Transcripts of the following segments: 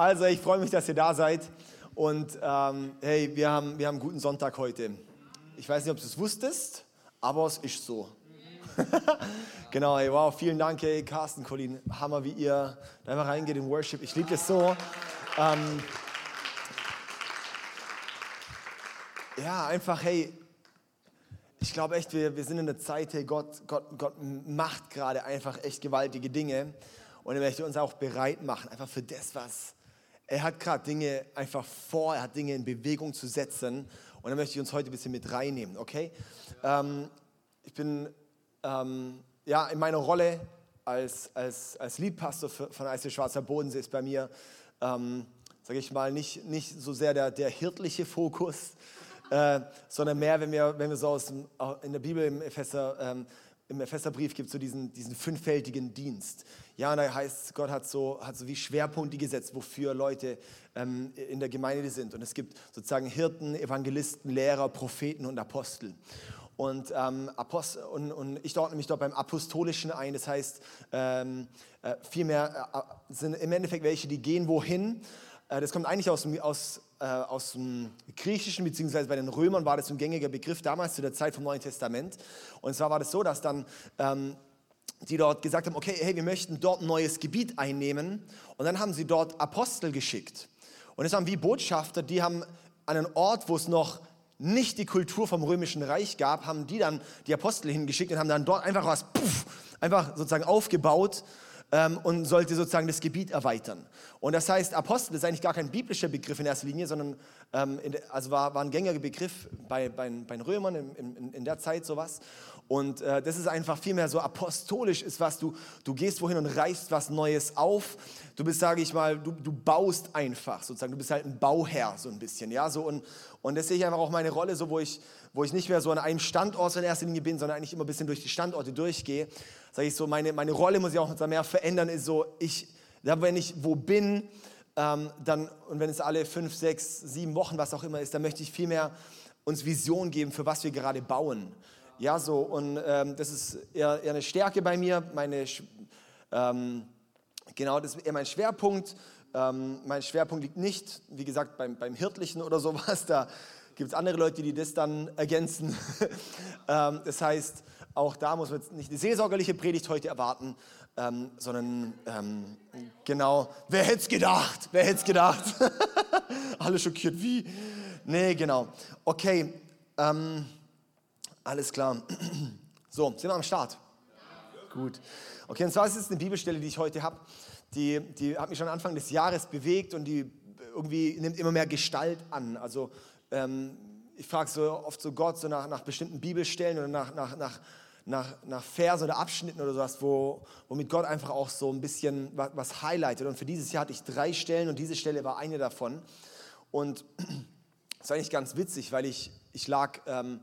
Also, ich freue mich, dass ihr da seid. Und ähm, hey, wir haben, wir haben einen guten Sonntag heute. Ich weiß nicht, ob du es wusstest, aber es ist so. genau, hey, wow, vielen Dank, hey, Carsten, Colin, Hammer, wie ihr da einfach reingeht in Worship. Ich liebe das so. Ähm, ja, einfach, hey, ich glaube echt, wir, wir sind in der Zeit, hey, Gott, Gott, Gott macht gerade einfach echt gewaltige Dinge. Und er möchte uns auch bereit machen, einfach für das, was er hat gerade Dinge einfach vor, er hat Dinge in Bewegung zu setzen. Und da möchte ich uns heute ein bisschen mit reinnehmen, okay? Ähm, ich bin ähm, ja, in meiner Rolle als, als, als Liedpastor von IC Schwarzer Bodensee ist bei mir, ähm, sage ich mal, nicht, nicht so sehr der, der hirtliche Fokus, äh, sondern mehr, wenn wir, wenn wir so aus dem, in der Bibel im Epheser, ähm, im Epheserbrief gibt es so diesen, diesen fünffältigen Dienst. Ja, und da heißt, Gott hat so, hat so wie Schwerpunkte gesetzt, wofür Leute ähm, in der Gemeinde sind. Und es gibt sozusagen Hirten, Evangelisten, Lehrer, Propheten und Apostel. Und, ähm, Apostel, und, und, ich ordne mich dort beim Apostolischen ein. Das heißt, ähm, äh, vielmehr äh, sind im Endeffekt welche, die gehen wohin. Äh, das kommt eigentlich aus, aus äh, aus dem Griechischen, beziehungsweise bei den Römern war das ein gängiger Begriff damals zu der Zeit vom Neuen Testament. Und zwar war das so, dass dann ähm, die dort gesagt haben, okay, hey, wir möchten dort ein neues Gebiet einnehmen. Und dann haben sie dort Apostel geschickt. Und das waren wie Botschafter, die haben an einen Ort, wo es noch nicht die Kultur vom Römischen Reich gab, haben die dann die Apostel hingeschickt und haben dann dort einfach was, puff, einfach sozusagen aufgebaut ähm, und sollte sozusagen das Gebiet erweitern. Und das heißt, Apostel ist eigentlich gar kein biblischer Begriff in erster Linie, sondern ähm, in, also war, war ein gängiger Begriff bei, bei, bei den Römern in, in, in der Zeit sowas. Und äh, das ist einfach vielmehr so apostolisch ist, was du, du gehst wohin und reißt was Neues auf. Du bist, sage ich mal, du, du baust einfach sozusagen, du bist halt ein Bauherr so ein bisschen, ja, so und, und das sehe ich einfach auch meine Rolle, so wo ich, wo ich nicht mehr so an einem Standort in erster Linie bin, sondern eigentlich immer ein bisschen durch die Standorte durchgehe sage ich so, meine, meine Rolle muss ich auch mehr verändern, ist so, ich, wenn ich wo bin, ähm, dann, und wenn es alle fünf, sechs, sieben Wochen, was auch immer ist, dann möchte ich vielmehr uns Vision geben, für was wir gerade bauen. Ja, so, und ähm, das ist eher, eher, eine Stärke bei mir, meine, ähm, genau, das ist eher mein Schwerpunkt. Ähm, mein Schwerpunkt liegt nicht, wie gesagt, beim, beim Hirtlichen oder sowas, da gibt es andere Leute, die das dann ergänzen. Ähm, das heißt, auch da muss man jetzt nicht eine seelsorgerliche Predigt heute erwarten, ähm, sondern ähm, genau, wer hätte es gedacht? Wer hätte es gedacht? Alle schockiert, wie? Nee, genau. Okay, ähm, alles klar. So, sind wir am Start? Ja. Gut. Okay, und zwar ist es eine Bibelstelle, die ich heute habe, die, die hat mich schon Anfang des Jahres bewegt und die irgendwie nimmt immer mehr Gestalt an. Also ähm, ich frage so oft so Gott so nach, nach bestimmten Bibelstellen oder nach, nach, nach nach, nach Versen oder Abschnitten oder sowas, wo, womit Gott einfach auch so ein bisschen was, was highlightet. Und für dieses Jahr hatte ich drei Stellen und diese Stelle war eine davon. Und das war eigentlich ganz witzig, weil ich, ich lag, ähm,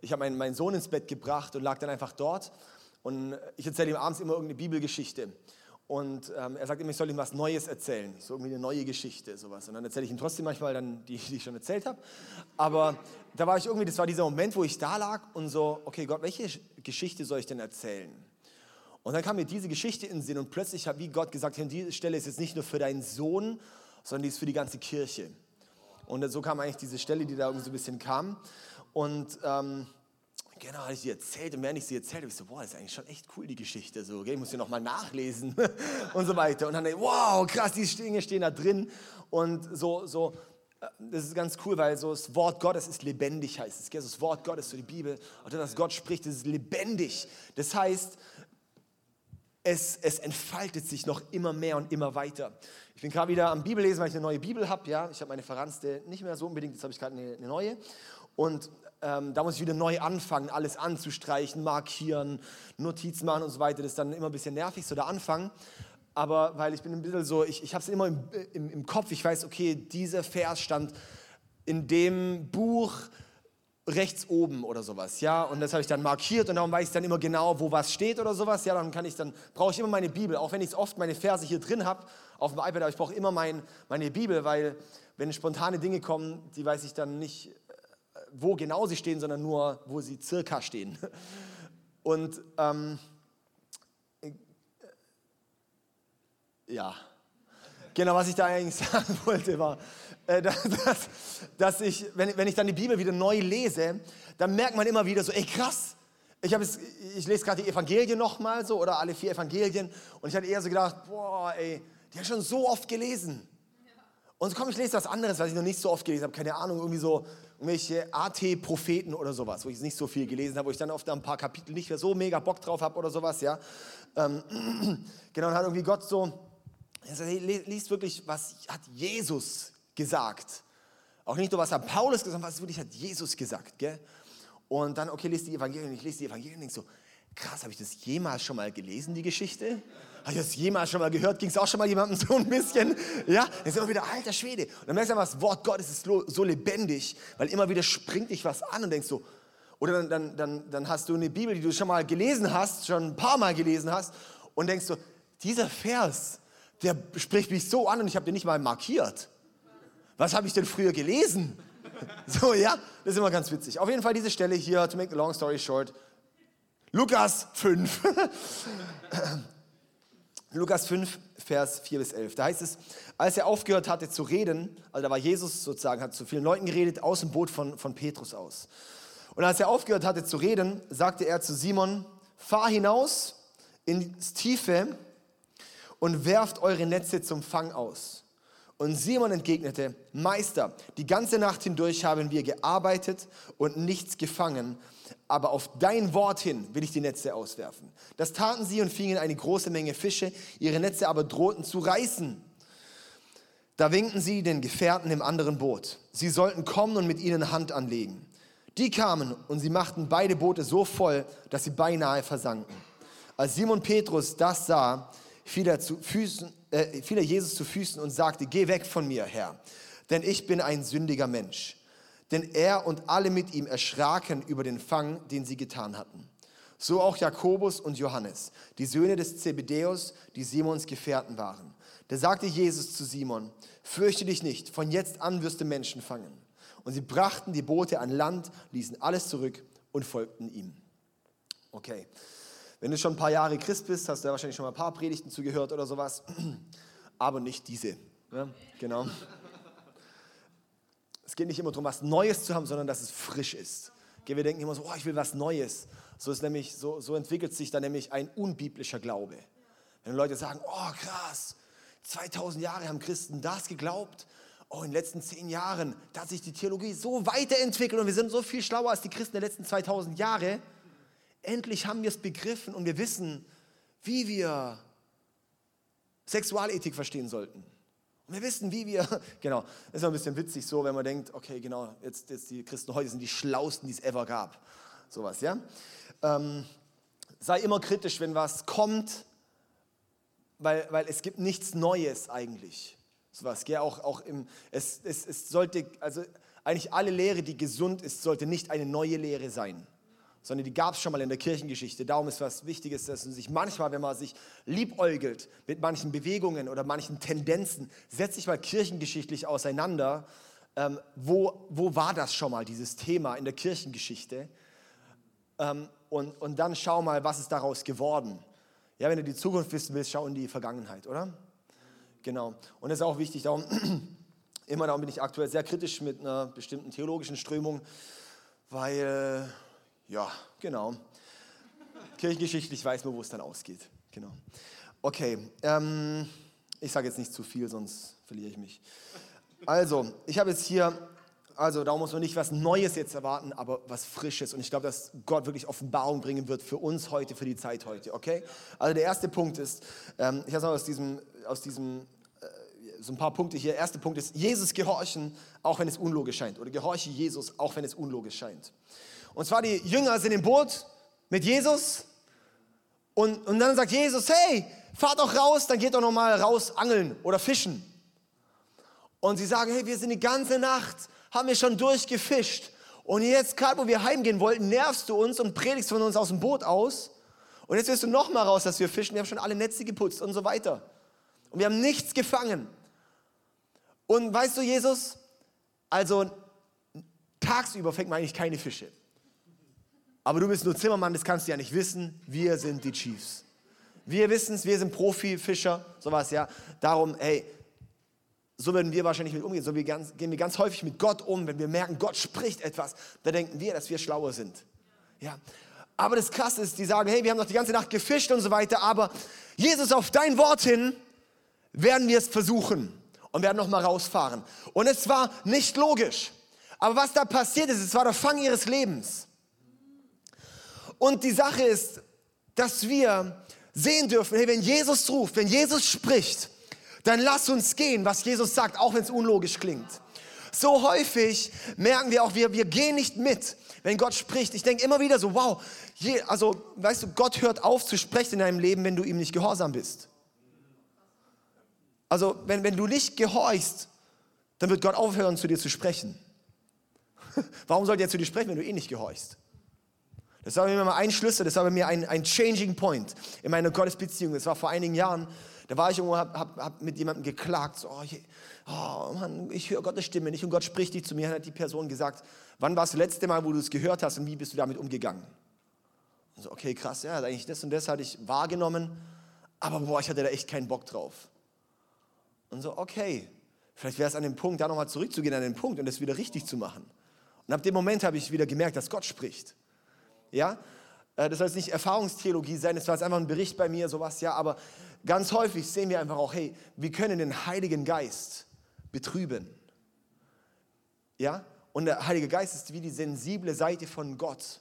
ich habe meinen, meinen Sohn ins Bett gebracht und lag dann einfach dort. Und ich erzähle ihm abends immer irgendeine Bibelgeschichte. Und ähm, er sagt immer, ich soll ihm was Neues erzählen, so irgendwie eine neue Geschichte, sowas. Und dann erzähle ich ihm trotzdem manchmal dann die, die ich schon erzählt habe. Aber da war ich irgendwie, das war dieser Moment, wo ich da lag und so, okay Gott, welche Geschichte soll ich denn erzählen? Und dann kam mir diese Geschichte in den Sinn und plötzlich hat wie Gott gesagt, diese Stelle ist jetzt nicht nur für deinen Sohn, sondern die ist für die ganze Kirche. Und so kam eigentlich diese Stelle, die da irgendwie so ein bisschen kam. Und ähm, genau, habe ich sie erzählt und während ich sie erzählt habe, ich so, boah, das ist eigentlich schon echt cool, die Geschichte, so, okay? ich muss sie nochmal nachlesen und so weiter. Und dann, wow, krass, die Dinge stehen da drin und so, so, äh, das ist ganz cool, weil so das Wort Gottes ist lebendig, heißt es. Das Wort Gottes, so die Bibel, das, was Gott spricht, das ist lebendig. Das heißt, es, es entfaltet sich noch immer mehr und immer weiter. Ich bin gerade wieder am Bibellesen, weil ich eine neue Bibel habe. Ja? Ich habe meine verranste nicht mehr so unbedingt, jetzt habe ich gerade eine, eine neue. Und ähm, da muss ich wieder neu anfangen, alles anzustreichen, markieren, Notizen machen und so weiter. Das ist dann immer ein bisschen nervig, so der Anfang. Aber weil ich bin ein bisschen so, ich, ich habe es immer im, im, im Kopf, ich weiß, okay, dieser Vers stand in dem Buch rechts oben oder sowas, ja, und das habe ich dann markiert und darum weiß ich dann immer genau, wo was steht oder sowas, ja, dann kann ich dann, brauche ich immer meine Bibel, auch wenn ich oft meine Verse hier drin habe, auf dem iPad, aber ich brauche immer mein, meine Bibel, weil wenn spontane Dinge kommen, die weiß ich dann nicht, wo genau sie stehen, sondern nur, wo sie circa stehen. Und ähm, ja, genau, was ich da eigentlich sagen wollte, war, äh, dass, dass ich, wenn, wenn ich dann die Bibel wieder neu lese, dann merkt man immer wieder so, ey krass, ich, es, ich lese gerade die Evangelien nochmal so oder alle vier Evangelien und ich hatte eher so gedacht, boah, ey, die habe ich schon so oft gelesen. Und so komm, ich lese was anderes, was ich noch nicht so oft gelesen habe. Keine Ahnung, irgendwie so irgendwelche AT-Propheten oder sowas, wo ich nicht so viel gelesen habe, wo ich dann oft ein paar Kapitel nicht mehr so mega Bock drauf habe oder sowas, ja. Ähm, genau, und hat irgendwie Gott so, liest wirklich, was hat Jesus gesagt. Auch nicht nur, was hat Paulus gesagt, was wirklich hat Jesus gesagt, gell? Und dann, okay, lese die Evangelien. Ich lese die Evangelien und denke so, krass, habe ich das jemals schon mal gelesen, die Geschichte? Habe ich das jemals schon mal gehört? Ging es auch schon mal jemandem so ein bisschen? Ja, dann ist immer wieder, alter Schwede. Und dann merkst du einfach, das Wort Gottes ist so lebendig, weil immer wieder springt dich was an und denkst so, oder dann, dann, dann, dann hast du eine Bibel, die du schon mal gelesen hast, schon ein paar Mal gelesen hast und denkst so, dieser Vers, der spricht mich so an und ich habe den nicht mal markiert. Was habe ich denn früher gelesen? So, ja, das ist immer ganz witzig. Auf jeden Fall diese Stelle hier, to make a long story short, Lukas 5. Lukas 5, Vers 4 bis 11. Da heißt es, als er aufgehört hatte zu reden, also da war Jesus sozusagen, hat zu vielen Leuten geredet, aus dem Boot von, von Petrus aus. Und als er aufgehört hatte zu reden, sagte er zu Simon, fahr hinaus ins Tiefe und werft eure Netze zum Fang aus. Und Simon entgegnete, Meister, die ganze Nacht hindurch haben wir gearbeitet und nichts gefangen, aber auf dein Wort hin will ich die Netze auswerfen. Das taten sie und fingen eine große Menge Fische, ihre Netze aber drohten zu reißen. Da winkten sie den Gefährten im anderen Boot. Sie sollten kommen und mit ihnen Hand anlegen. Die kamen und sie machten beide Boote so voll, dass sie beinahe versanken. Als Simon Petrus das sah, fiel er, Füßen, äh, fiel er Jesus zu Füßen und sagte, geh weg von mir, Herr, denn ich bin ein sündiger Mensch. Denn er und alle mit ihm erschraken über den Fang, den sie getan hatten. So auch Jakobus und Johannes, die Söhne des Zebedäus, die Simons Gefährten waren. Da sagte Jesus zu Simon, fürchte dich nicht, von jetzt an wirst du Menschen fangen. Und sie brachten die Boote an Land, ließen alles zurück und folgten ihm. Okay, wenn du schon ein paar Jahre Christ bist, hast du ja wahrscheinlich schon mal ein paar Predigten zugehört oder sowas, aber nicht diese. Ja, genau. Es geht nicht immer darum, was Neues zu haben, sondern dass es frisch ist. Wir denken immer so, oh, ich will was Neues. So, ist nämlich, so, so entwickelt sich dann nämlich ein unbiblischer Glaube. Wenn Leute sagen, oh krass, 2000 Jahre haben Christen das geglaubt, oh, in den letzten zehn Jahren, da hat sich die Theologie so weiterentwickelt und wir sind so viel schlauer als die Christen der letzten 2000 Jahre. Endlich haben wir es begriffen und wir wissen, wie wir Sexualethik verstehen sollten. Und wir wissen, wie wir, genau, ist ein bisschen witzig so, wenn man denkt, okay, genau, jetzt, jetzt die Christen heute sind die schlausten, die es ever gab. Sowas, ja. Ähm, sei immer kritisch, wenn was kommt, weil, weil es gibt nichts Neues eigentlich. Sowas, gell? Auch, auch im, es, es, es sollte, also eigentlich alle Lehre, die gesund ist, sollte nicht eine neue Lehre sein sondern die gab es schon mal in der Kirchengeschichte. Darum ist was Wichtiges, dass man sich manchmal, wenn man sich liebäugelt mit manchen Bewegungen oder manchen Tendenzen, setzt sich mal kirchengeschichtlich auseinander. Ähm, wo, wo war das schon mal, dieses Thema in der Kirchengeschichte? Ähm, und, und dann schau mal, was ist daraus geworden. Ja, wenn du die Zukunft wissen willst, schau in die Vergangenheit, oder? Genau. Und das ist auch wichtig, darum, immer darum bin ich aktuell sehr kritisch mit einer bestimmten theologischen Strömung, weil ja, genau. Kirchengeschichtlich weiß man, wo es dann ausgeht. Genau. Okay, ähm, ich sage jetzt nicht zu viel, sonst verliere ich mich. Also, ich habe jetzt hier, also da muss man nicht was Neues jetzt erwarten, aber was Frisches. Und ich glaube, dass Gott wirklich Offenbarung bringen wird für uns heute, für die Zeit heute. Okay? Also der erste Punkt ist, ähm, ich habe aus diesem, aus diesem äh, so ein paar Punkte hier. Der erste Punkt ist, Jesus gehorchen, auch wenn es unlogisch scheint. Oder gehorche Jesus, auch wenn es unlogisch scheint. Und zwar die Jünger sind im Boot mit Jesus. Und, und dann sagt Jesus, hey, fahrt doch raus, dann geht doch noch mal raus angeln oder fischen. Und sie sagen, hey, wir sind die ganze Nacht, haben wir schon durchgefischt. Und jetzt, gerade wo wir heimgehen wollten, nervst du uns und predigst von uns aus dem Boot aus. Und jetzt wirst du noch mal raus, dass wir fischen. Wir haben schon alle Netze geputzt und so weiter. Und wir haben nichts gefangen. Und weißt du, Jesus, also tagsüber fängt man eigentlich keine Fische. Aber du bist nur Zimmermann, das kannst du ja nicht wissen. Wir sind die Chiefs. Wir wissen es, wir sind Profifischer, sowas, ja. Darum, hey, so würden wir wahrscheinlich mit umgehen. So wir ganz, gehen wir ganz häufig mit Gott um, wenn wir merken, Gott spricht etwas, da denken wir, dass wir schlauer sind. Ja. Aber das Krasse ist, die sagen, hey, wir haben noch die ganze Nacht gefischt und so weiter, aber Jesus, auf dein Wort hin werden wir es versuchen und werden noch mal rausfahren. Und es war nicht logisch. Aber was da passiert ist, es war der Fang ihres Lebens. Und die Sache ist, dass wir sehen dürfen, hey, wenn Jesus ruft, wenn Jesus spricht, dann lass uns gehen, was Jesus sagt, auch wenn es unlogisch klingt. So häufig merken wir auch, wir, wir gehen nicht mit, wenn Gott spricht. Ich denke immer wieder so, wow, je, also weißt du, Gott hört auf zu sprechen in deinem Leben, wenn du ihm nicht gehorsam bist. Also wenn, wenn du nicht gehorchst, dann wird Gott aufhören, zu dir zu sprechen. Warum sollte er zu dir sprechen, wenn du eh nicht gehorchst? Das war mir mal ein Schlüssel, das war bei mir ein, ein Changing Point in meiner Gottesbeziehung. Das war vor einigen Jahren. Da war ich irgendwo, hab, hab, hab mit jemandem geklagt, so, oh, je, oh Mann, ich höre Gottes Stimme nicht und Gott spricht dich zu mir. Dann hat die Person gesagt, wann war es das letzte Mal, wo du es gehört hast und wie bist du damit umgegangen? Und so, okay, krass, ja, eigentlich das und das hatte ich wahrgenommen, aber boah, ich hatte da echt keinen Bock drauf. Und so, okay, vielleicht wäre es an dem Punkt, da nochmal zurückzugehen an den Punkt und das wieder richtig zu machen. Und ab dem Moment habe ich wieder gemerkt, dass Gott spricht. Ja, äh, das soll jetzt nicht Erfahrungstheologie sein, das war jetzt einfach ein Bericht bei mir, sowas, ja, aber ganz häufig sehen wir einfach auch, hey, wir können den Heiligen Geist betrüben. Ja, und der Heilige Geist ist wie die sensible Seite von Gott.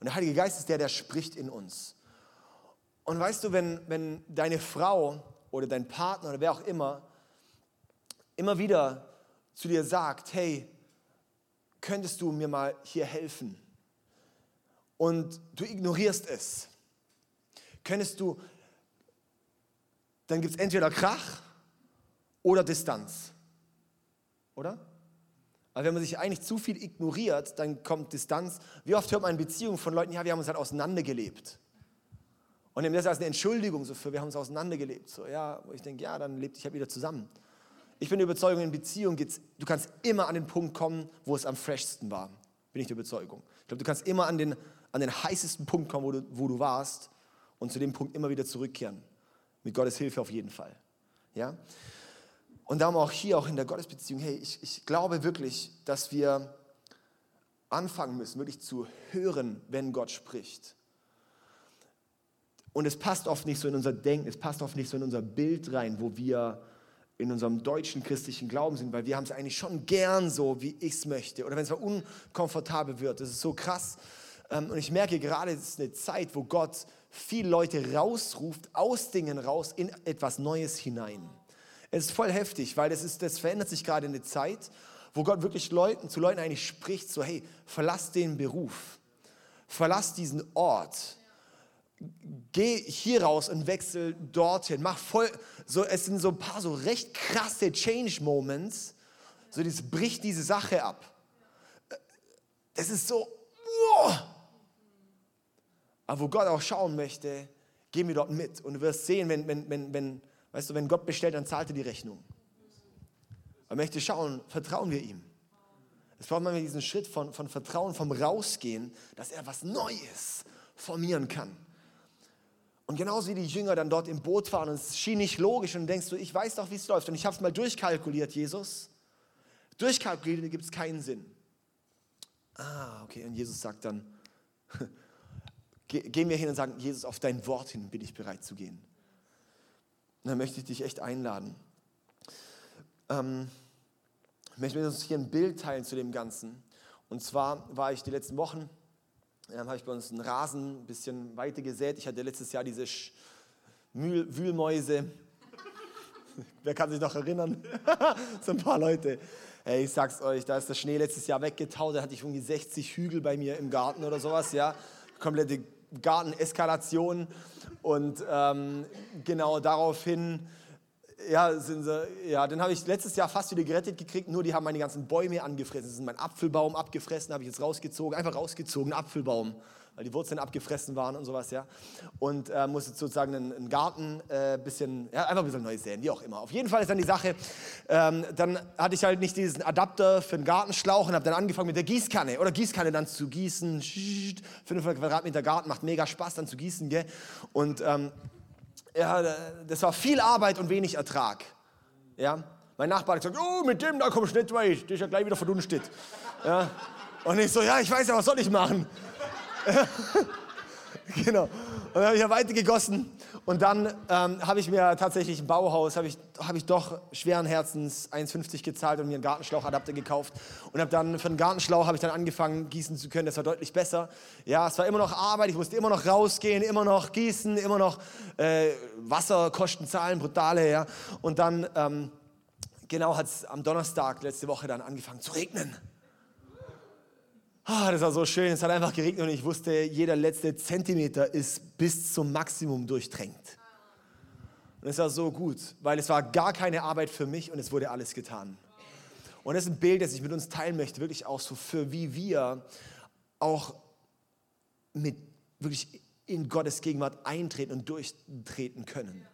Und der Heilige Geist ist der, der spricht in uns. Und weißt du, wenn, wenn deine Frau oder dein Partner oder wer auch immer immer wieder zu dir sagt, hey, könntest du mir mal hier helfen? Und du ignorierst es. Könntest du, dann gibt es entweder Krach oder Distanz. Oder? Aber wenn man sich eigentlich zu viel ignoriert, dann kommt Distanz. Wie oft hört man in Beziehungen von Leuten, ja, wir haben uns halt auseinandergelebt. Und nehmen das als eine Entschuldigung so für, wir haben uns auseinandergelebt. So, ja, wo ich denke, ja, dann lebt ich halt wieder zusammen. Ich bin der Überzeugung, in Beziehung geht's, du kannst immer an den Punkt kommen, wo es am freshsten war. Bin ich der Überzeugung. Ich glaube, du kannst immer an den, an den heißesten Punkt kommen, wo du, wo du warst und zu dem Punkt immer wieder zurückkehren. Mit Gottes Hilfe auf jeden Fall. Ja? Und darum auch hier, auch in der Gottesbeziehung, hey, ich, ich glaube wirklich, dass wir anfangen müssen, wirklich zu hören, wenn Gott spricht. Und es passt oft nicht so in unser Denken, es passt oft nicht so in unser Bild rein, wo wir in unserem deutschen christlichen Glauben sind, weil wir haben es eigentlich schon gern so, wie ich es möchte. Oder wenn es mal unkomfortabel wird, das ist so krass. Ähm, und ich merke gerade, es ist eine Zeit, wo Gott viele Leute rausruft, aus Dingen raus, in etwas Neues hinein. Es ist voll heftig, weil das, ist, das verändert sich gerade in der Zeit, wo Gott wirklich Leuten, zu Leuten eigentlich spricht, so hey, verlass den Beruf, verlass diesen Ort, geh hier raus und wechsel dorthin, mach voll, so, es sind so ein paar so recht krasse Change Moments, so das bricht diese Sache ab. Das ist so, wow. Aber wo Gott auch schauen möchte, geh mir dort mit und du wirst sehen, wenn, wenn, wenn, wenn Weißt du, wenn Gott bestellt, dann zahlt er die Rechnung. Er möchte schauen, vertrauen wir ihm. Es braucht manchmal diesen Schritt von, von Vertrauen, vom Rausgehen, dass er was Neues formieren kann. Und genauso wie die Jünger dann dort im Boot waren und es schien nicht logisch und denkst du, ich weiß doch, wie es läuft und ich habe es mal durchkalkuliert, Jesus. Durchkalkuliert gibt es keinen Sinn. Ah, okay, und Jesus sagt dann, gehen wir hin und sagen, Jesus, auf dein Wort hin bin ich bereit zu gehen. Und da möchte ich dich echt einladen. Ähm, ich möchte mit uns hier ein Bild teilen zu dem Ganzen. Und zwar war ich die letzten Wochen, ähm, habe ich bei uns einen Rasen ein bisschen weiter gesät. Ich hatte letztes Jahr diese Sch Mühl Wühlmäuse. Wer kann sich noch erinnern? so ein paar Leute. Hey, ich sag's euch, da ist der Schnee letztes Jahr weggetaut. Da hatte ich irgendwie 60 Hügel bei mir im Garten oder sowas, ja. Komplette Garteneskalation. Und ähm, genau daraufhin, ja, sind sie, ja, dann habe ich letztes Jahr fast wieder gerettet gekriegt, nur die haben meine ganzen Bäume angefressen. Das ist mein Apfelbaum abgefressen, habe ich jetzt rausgezogen, einfach rausgezogen, Apfelbaum weil die Wurzeln abgefressen waren und sowas, ja. Und äh, musste sozusagen einen, einen Garten äh, bisschen, ja, einfach ein bisschen neu säen, wie auch immer. Auf jeden Fall ist dann die Sache, ähm, dann hatte ich halt nicht diesen Adapter für den Gartenschlauch und habe dann angefangen mit der Gießkanne oder Gießkanne dann zu gießen. 500 Quadratmeter Garten macht mega Spaß dann zu gießen, gell. Und ähm, ja, das war viel Arbeit und wenig Ertrag, ja. Mein Nachbar hat gesagt, oh, mit dem, da kommst du nicht weit, der ist ja gleich wieder verdunstet. Ja. Und ich so, ja, ich weiß ja, was soll ich machen? genau. Und dann habe ich ja weitergegossen. Und dann ähm, habe ich mir tatsächlich ein Bauhaus, habe ich, hab ich doch schweren Herzens 1,50 gezahlt und mir einen Gartenschlauchadapter gekauft. Und habe dann für einen Gartenschlauch habe ich dann angefangen, gießen zu können. Das war deutlich besser. Ja, es war immer noch Arbeit. Ich musste immer noch rausgehen, immer noch gießen, immer noch äh, Wasserkosten zahlen, brutale. Ja. Und dann, ähm, genau, hat es am Donnerstag letzte Woche dann angefangen zu regnen. Ah, das war so schön. Es hat einfach geregnet und ich wusste, jeder letzte Zentimeter ist bis zum Maximum durchtränkt. Und es war so gut, weil es war gar keine Arbeit für mich und es wurde alles getan. Und das ist ein Bild, das ich mit uns teilen möchte, wirklich auch so für wie wir auch mit wirklich in Gottes Gegenwart eintreten und durchtreten können.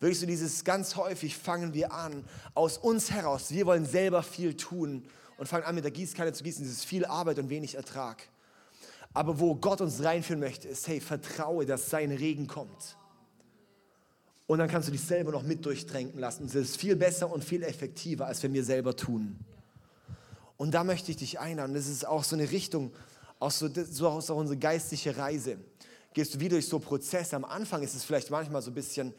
Wirklich so dieses ganz häufig fangen wir an aus uns heraus. Wir wollen selber viel tun und fangen an mit der Gießkanne zu gießen. Dieses viel Arbeit und wenig Ertrag. Aber wo Gott uns reinführen möchte, ist, hey, vertraue, dass sein Regen kommt. Und dann kannst du dich selber noch mit durchtränken lassen. Es ist viel besser und viel effektiver, als wenn wir selber tun. Und da möchte ich dich einladen. Das ist auch so eine Richtung, auch so, so auch unsere geistliche Reise. Gehst du wie durch so Prozesse. Am Anfang ist es vielleicht manchmal so ein bisschen,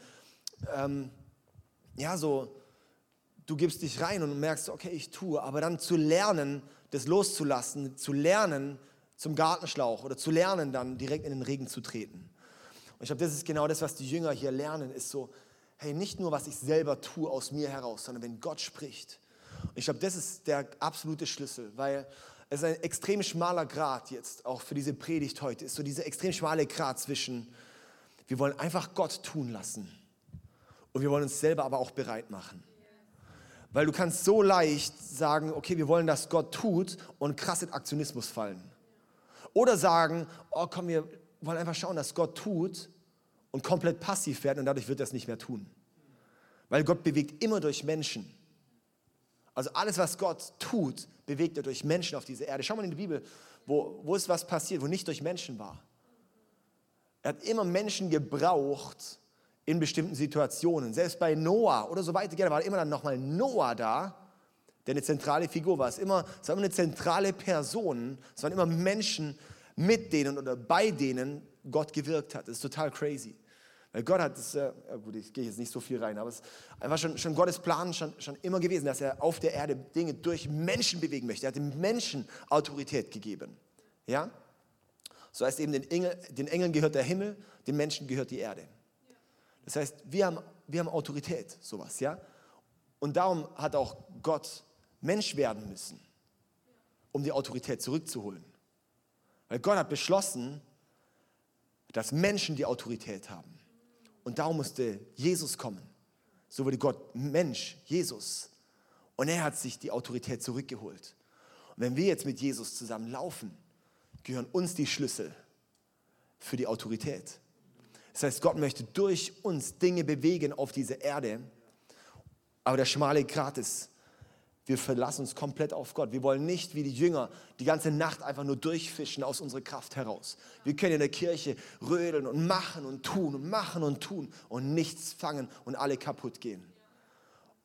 ähm, ja, so du gibst dich rein und merkst, okay, ich tue, aber dann zu lernen, das loszulassen, zu lernen zum Gartenschlauch oder zu lernen, dann direkt in den Regen zu treten. Und ich glaube, das ist genau das, was die Jünger hier lernen, ist so, hey, nicht nur, was ich selber tue aus mir heraus, sondern wenn Gott spricht. Und ich glaube, das ist der absolute Schlüssel, weil es ein extrem schmaler Grad jetzt, auch für diese Predigt heute, ist so dieser extrem schmale Grad zwischen, wir wollen einfach Gott tun lassen und wir wollen uns selber aber auch bereit machen. Weil du kannst so leicht sagen, okay, wir wollen, dass Gott tut und krass in Aktionismus fallen. Oder sagen, oh komm, wir wollen einfach schauen, dass Gott tut und komplett passiv werden und dadurch wird er es nicht mehr tun. Weil Gott bewegt immer durch Menschen. Also alles, was Gott tut, bewegt er durch Menschen auf dieser Erde. Schau mal in die Bibel, wo, wo ist was passiert, wo nicht durch Menschen war. Er hat immer Menschen gebraucht, in bestimmten Situationen. Selbst bei Noah oder so weiter, war immer dann nochmal Noah da, der eine zentrale Figur war. Es, immer, es war immer eine zentrale Person. Es waren immer Menschen, mit denen oder bei denen Gott gewirkt hat. Das ist total crazy. Weil Gott hat das, äh, gut, ich gehe jetzt nicht so viel rein, aber es ist einfach schon, schon Gottes Plan schon, schon immer gewesen, dass er auf der Erde Dinge durch Menschen bewegen möchte. Er hat den Menschen Autorität gegeben. Ja? So heißt eben, den, Engel, den Engeln gehört der Himmel, den Menschen gehört die Erde. Das heißt, wir haben, wir haben Autorität, sowas, ja? Und darum hat auch Gott Mensch werden müssen, um die Autorität zurückzuholen. Weil Gott hat beschlossen, dass Menschen die Autorität haben. Und darum musste Jesus kommen. So wurde Gott Mensch, Jesus. Und er hat sich die Autorität zurückgeholt. Und wenn wir jetzt mit Jesus zusammen laufen, gehören uns die Schlüssel für die Autorität. Das heißt, Gott möchte durch uns Dinge bewegen auf dieser Erde. Aber der schmale Grat ist, wir verlassen uns komplett auf Gott. Wir wollen nicht wie die Jünger die ganze Nacht einfach nur durchfischen aus unserer Kraft heraus. Wir können in der Kirche rödeln und machen und tun und machen und tun und nichts fangen und alle kaputt gehen.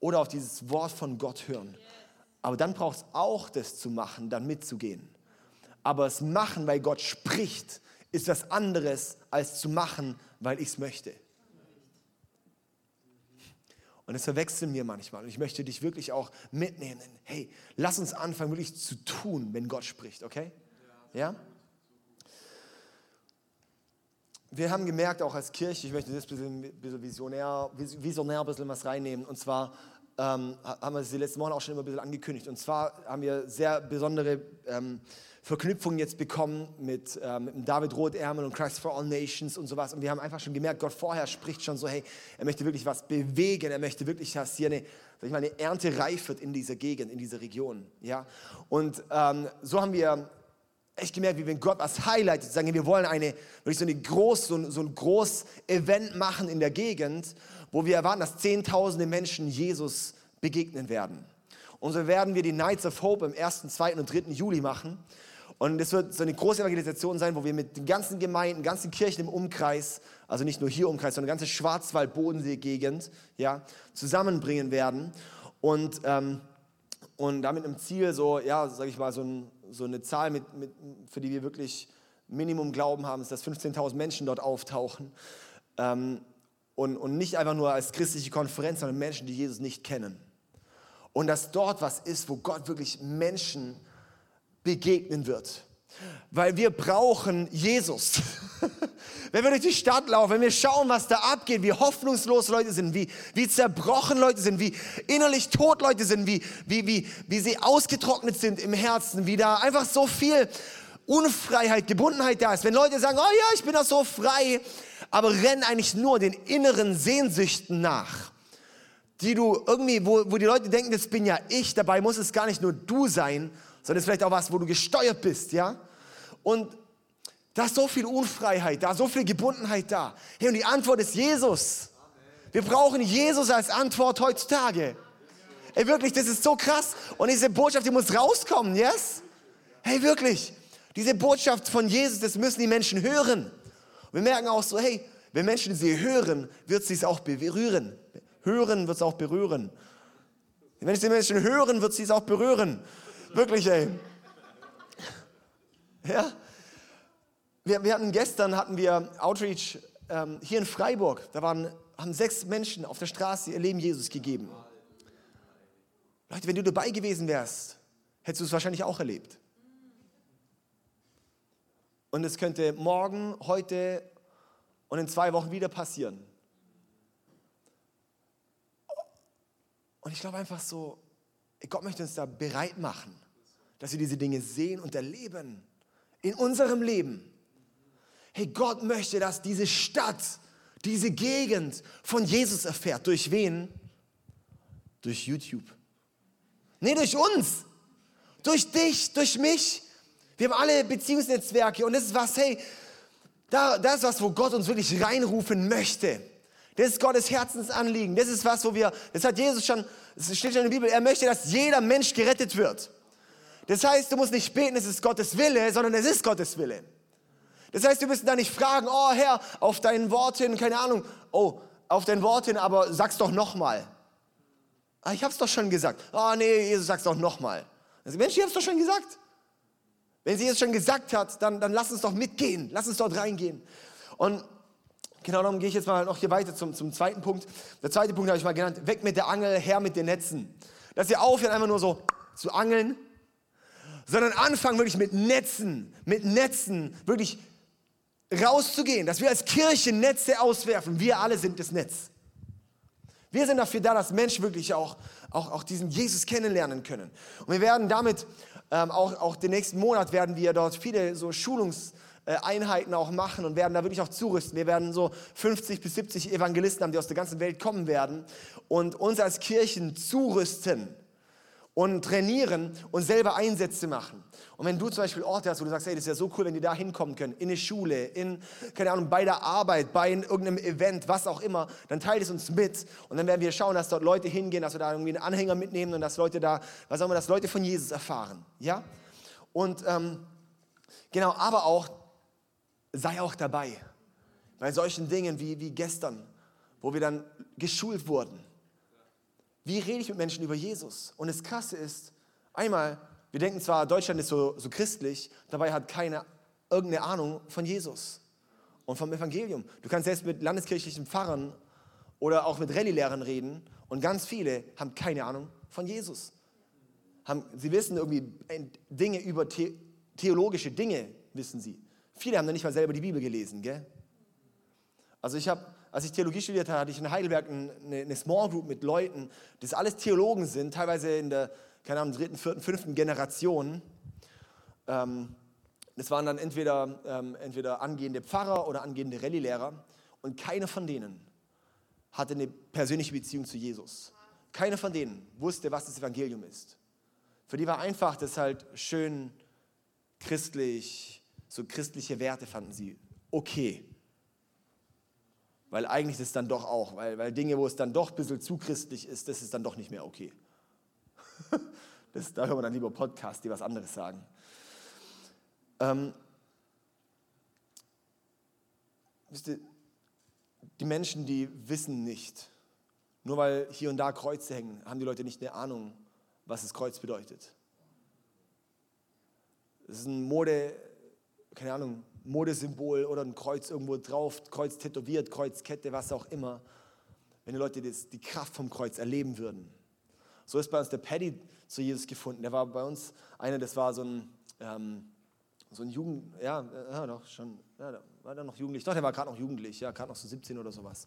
Oder auf dieses Wort von Gott hören. Aber dann braucht es auch das zu machen, dann mitzugehen. Aber es machen, weil Gott spricht, ist was anderes als zu machen, weil ich es möchte. Und das verwechseln wir manchmal. Und ich möchte dich wirklich auch mitnehmen. Hey, lass uns anfangen, wirklich zu tun, wenn Gott spricht, okay? Ja? Wir haben gemerkt, auch als Kirche, ich möchte das ein bisschen, bisschen visionär, visionär ein bisschen was reinnehmen. Und zwar ähm, haben wir es die letzten Wochen auch schon immer ein bisschen angekündigt. Und zwar haben wir sehr besondere ähm, Verknüpfungen jetzt bekommen mit, ähm, mit David Rothärmel und Christ for All Nations und sowas. Und wir haben einfach schon gemerkt, Gott vorher spricht schon so, hey, er möchte wirklich was bewegen, er möchte wirklich, dass hier eine, sag ich mal, eine Ernte reif wird in dieser Gegend, in dieser Region. Ja? Und ähm, so haben wir echt gemerkt, wie wenn Gott was highlightet, sagen wir wollen eine, wirklich so, eine groß, so, ein, so ein groß Event machen in der Gegend, wo wir erwarten, dass Zehntausende Menschen Jesus begegnen werden. Und so werden wir die Nights of Hope im 1., 2. und 3. Juli machen. Und es wird so eine große Evangelisation sein, wo wir mit den ganzen Gemeinden, ganzen Kirchen im Umkreis, also nicht nur hier Umkreis, sondern ganze Schwarzwald-Bodensee-Gegend, ja, zusammenbringen werden. Und, ähm, und damit im Ziel so, ja, sage ich mal, so, ein, so eine Zahl, mit, mit, für die wir wirklich Minimum Glauben haben, ist, dass 15.000 Menschen dort auftauchen. Ähm, und, und nicht einfach nur als christliche Konferenz, sondern Menschen, die Jesus nicht kennen. Und dass dort was ist, wo Gott wirklich Menschen begegnen wird. Weil wir brauchen Jesus. wenn wir durch die Stadt laufen, wenn wir schauen, was da abgeht, wie hoffnungslos Leute sind, wie, wie zerbrochen Leute sind, wie innerlich tot Leute sind, wie, wie, wie, wie sie ausgetrocknet sind im Herzen, wie da einfach so viel Unfreiheit, Gebundenheit da ist. Wenn Leute sagen, oh ja, ich bin doch so frei, aber rennen eigentlich nur den inneren Sehnsüchten nach, die du irgendwie, wo, wo die Leute denken, das bin ja ich, dabei muss es gar nicht nur du sein, sondern es ist vielleicht auch was, wo du gesteuert bist, ja? Und da ist so viel Unfreiheit da, so viel Gebundenheit da. Hey, und die Antwort ist Jesus. Wir brauchen Jesus als Antwort heutzutage. Ey, wirklich, das ist so krass. Und diese Botschaft, die muss rauskommen, yes? Hey, wirklich. Diese Botschaft von Jesus, das müssen die Menschen hören. Und wir merken auch so, hey, wenn Menschen sie hören, wird sie es auch berühren. Hören wird es auch berühren. Wenn die Menschen hören, wird sie es auch berühren. Wirklich, ey. Ja. Wir, wir hatten gestern hatten wir Outreach ähm, hier in Freiburg. Da waren, haben sechs Menschen auf der Straße ihr Leben Jesus gegeben. Leute, wenn du dabei gewesen wärst, hättest du es wahrscheinlich auch erlebt. Und es könnte morgen, heute und in zwei Wochen wieder passieren. Und ich glaube einfach so, Gott möchte uns da bereit machen, dass wir diese Dinge sehen und erleben in unserem Leben. Hey, Gott möchte, dass diese Stadt, diese Gegend von Jesus erfährt. Durch wen? Durch YouTube. Nee, durch uns. Durch dich, durch mich. Wir haben alle Beziehungsnetzwerke und das ist was, hey, da, das ist was, wo Gott uns wirklich reinrufen möchte. Das ist Gottes Herzensanliegen. Das ist was, wo wir, das hat Jesus schon, es steht schon in der Bibel, er möchte, dass jeder Mensch gerettet wird. Das heißt, du musst nicht beten, es ist Gottes Wille, sondern es ist Gottes Wille. Das heißt, du musst da nicht fragen, oh Herr, auf dein Wort hin, keine Ahnung, oh, auf dein Wort hin, aber sag's doch nochmal. Ah, ich hab's doch schon gesagt. Oh nee, Jesus, sag's doch nochmal. Also, Mensch, ich hab's doch schon gesagt. Wenn sie es schon gesagt hat, dann, dann lass uns doch mitgehen, lass uns dort reingehen. Und genau darum gehe ich jetzt mal noch hier weiter zum, zum zweiten Punkt. Der zweite Punkt habe ich mal genannt, weg mit der Angel, her mit den Netzen. Dass ihr aufhört, einfach nur so zu angeln, sondern anfangen wirklich mit Netzen, mit Netzen wirklich rauszugehen, dass wir als Kirche Netze auswerfen. Wir alle sind das Netz. Wir sind dafür da, dass Menschen wirklich auch, auch, auch diesen Jesus kennenlernen können. Und wir werden damit ähm, auch, auch den nächsten Monat werden wir dort viele so Schulungseinheiten auch machen und werden da wirklich auch zurüsten. Wir werden so 50 bis 70 Evangelisten haben, die aus der ganzen Welt kommen werden und uns als Kirchen zurüsten und trainieren und selber Einsätze machen. Und wenn du zum Beispiel Orte hast, wo du sagst, hey, das ist ja so cool, wenn die da hinkommen können, in eine Schule, in, keine Ahnung, bei der Arbeit, bei irgendeinem Event, was auch immer, dann teile es uns mit und dann werden wir schauen, dass dort Leute hingehen, dass wir da irgendwie einen Anhänger mitnehmen und dass Leute da, was auch immer, dass Leute von Jesus erfahren. Ja? Und ähm, genau, aber auch, sei auch dabei bei solchen Dingen wie, wie gestern, wo wir dann geschult wurden wie rede ich mit Menschen über Jesus? Und das Krasse ist, einmal, wir denken zwar, Deutschland ist so, so christlich, dabei hat keiner irgendeine Ahnung von Jesus und vom Evangelium. Du kannst selbst mit landeskirchlichen Pfarrern oder auch mit Rallye-Lehrern reden und ganz viele haben keine Ahnung von Jesus. Haben, sie wissen irgendwie Dinge über the theologische Dinge, wissen sie. Viele haben dann nicht mal selber die Bibel gelesen, gell? Also ich habe als ich Theologie studiert habe, hatte ich in Heidelberg eine, eine Small Group mit Leuten, die alles Theologen sind, teilweise in der, keine Ahnung, dritten, vierten, fünften Generation. Ähm, das waren dann entweder, ähm, entweder angehende Pfarrer oder angehende Rallye-Lehrer und keiner von denen hatte eine persönliche Beziehung zu Jesus. Keiner von denen wusste, was das Evangelium ist. Für die war einfach das halt schön christlich, so christliche Werte fanden sie okay weil eigentlich ist es dann doch auch, weil, weil Dinge, wo es dann doch ein bisschen zu christlich ist, das ist dann doch nicht mehr okay. Das, da hören wir dann lieber Podcasts, die was anderes sagen. Ähm, wisst ihr, die Menschen, die wissen nicht, Nur weil hier und da Kreuze hängen, haben die Leute nicht eine Ahnung, was das Kreuz bedeutet. Es ist ein Mode, keine Ahnung, Modesymbol oder ein Kreuz irgendwo drauf, Kreuz tätowiert, Kreuzkette, was auch immer. Wenn die Leute das, die Kraft vom Kreuz erleben würden. So ist bei uns der Paddy zu Jesus gefunden. Der war bei uns einer, das war so ein, ähm, so ein Jugend, ja, ja doch, schon, ja, war der noch jugendlich? Doch, der war gerade noch jugendlich, ja, gerade noch so 17 oder sowas.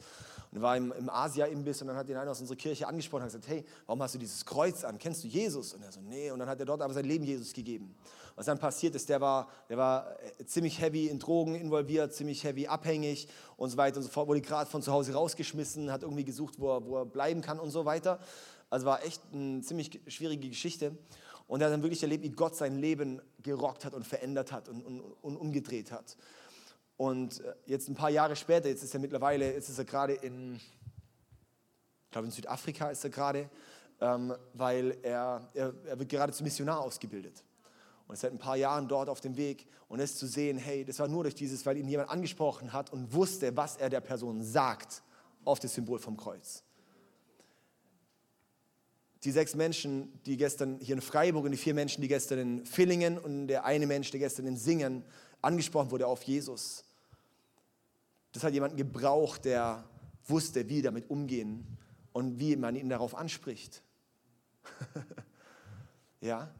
Und war im, im Asia-Imbiss und dann hat ihn einer aus unserer Kirche angesprochen und gesagt, hey, warum hast du dieses Kreuz an? Kennst du Jesus? Und er so, nee. Und dann hat er dort aber sein Leben Jesus gegeben. Was dann passiert ist, der war, der war äh, ziemlich heavy in Drogen involviert, ziemlich heavy abhängig und so weiter und so fort. Wurde gerade von zu Hause rausgeschmissen, hat irgendwie gesucht, wo er, wo er bleiben kann und so weiter. Also war echt eine ziemlich schwierige Geschichte. Und er hat dann wirklich erlebt, wie Gott sein Leben gerockt hat und verändert hat und, und, und umgedreht hat. Und äh, jetzt ein paar Jahre später, jetzt ist er mittlerweile, jetzt ist er gerade in, ich glaube in Südafrika ist er gerade, ähm, weil er, er, er wird gerade zum Missionar ausgebildet. Und ist seit ein paar Jahren dort auf dem Weg und es zu sehen, hey, das war nur durch dieses, weil ihn jemand angesprochen hat und wusste, was er der Person sagt auf das Symbol vom Kreuz. Die sechs Menschen, die gestern hier in Freiburg und die vier Menschen, die gestern in Villingen und der eine Mensch, der gestern in Singen angesprochen wurde auf Jesus. Das hat jemanden gebraucht, der wusste, wie damit umgehen und wie man ihn darauf anspricht. ja,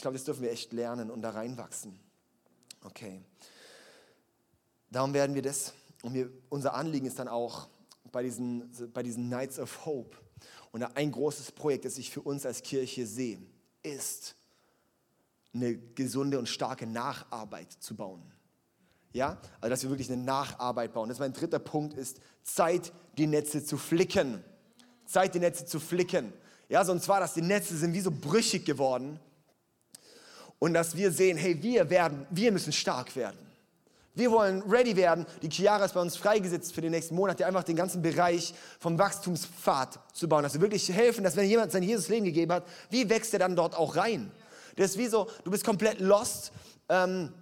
ich glaube, das dürfen wir echt lernen und da reinwachsen. Okay. Darum werden wir das, und wir, unser Anliegen ist dann auch bei diesen, bei diesen Nights of Hope. Und ein großes Projekt, das ich für uns als Kirche sehe, ist, eine gesunde und starke Nacharbeit zu bauen. Ja, also dass wir wirklich eine Nacharbeit bauen. Das ist mein dritter Punkt ist Zeit, die Netze zu flicken. Zeit, die Netze zu flicken. Ja, sonst war das, die Netze sind wie so brüchig geworden und dass wir sehen, hey, wir werden, wir müssen stark werden. Wir wollen ready werden. Die Chiara ist bei uns freigesetzt für den nächsten Monat, die einfach den ganzen Bereich vom Wachstumspfad zu bauen. Dass wir wirklich helfen, dass wenn jemand sein Jesus Leben gegeben hat, wie wächst er dann dort auch rein? Das ist wie so, du bist komplett lost, ähm,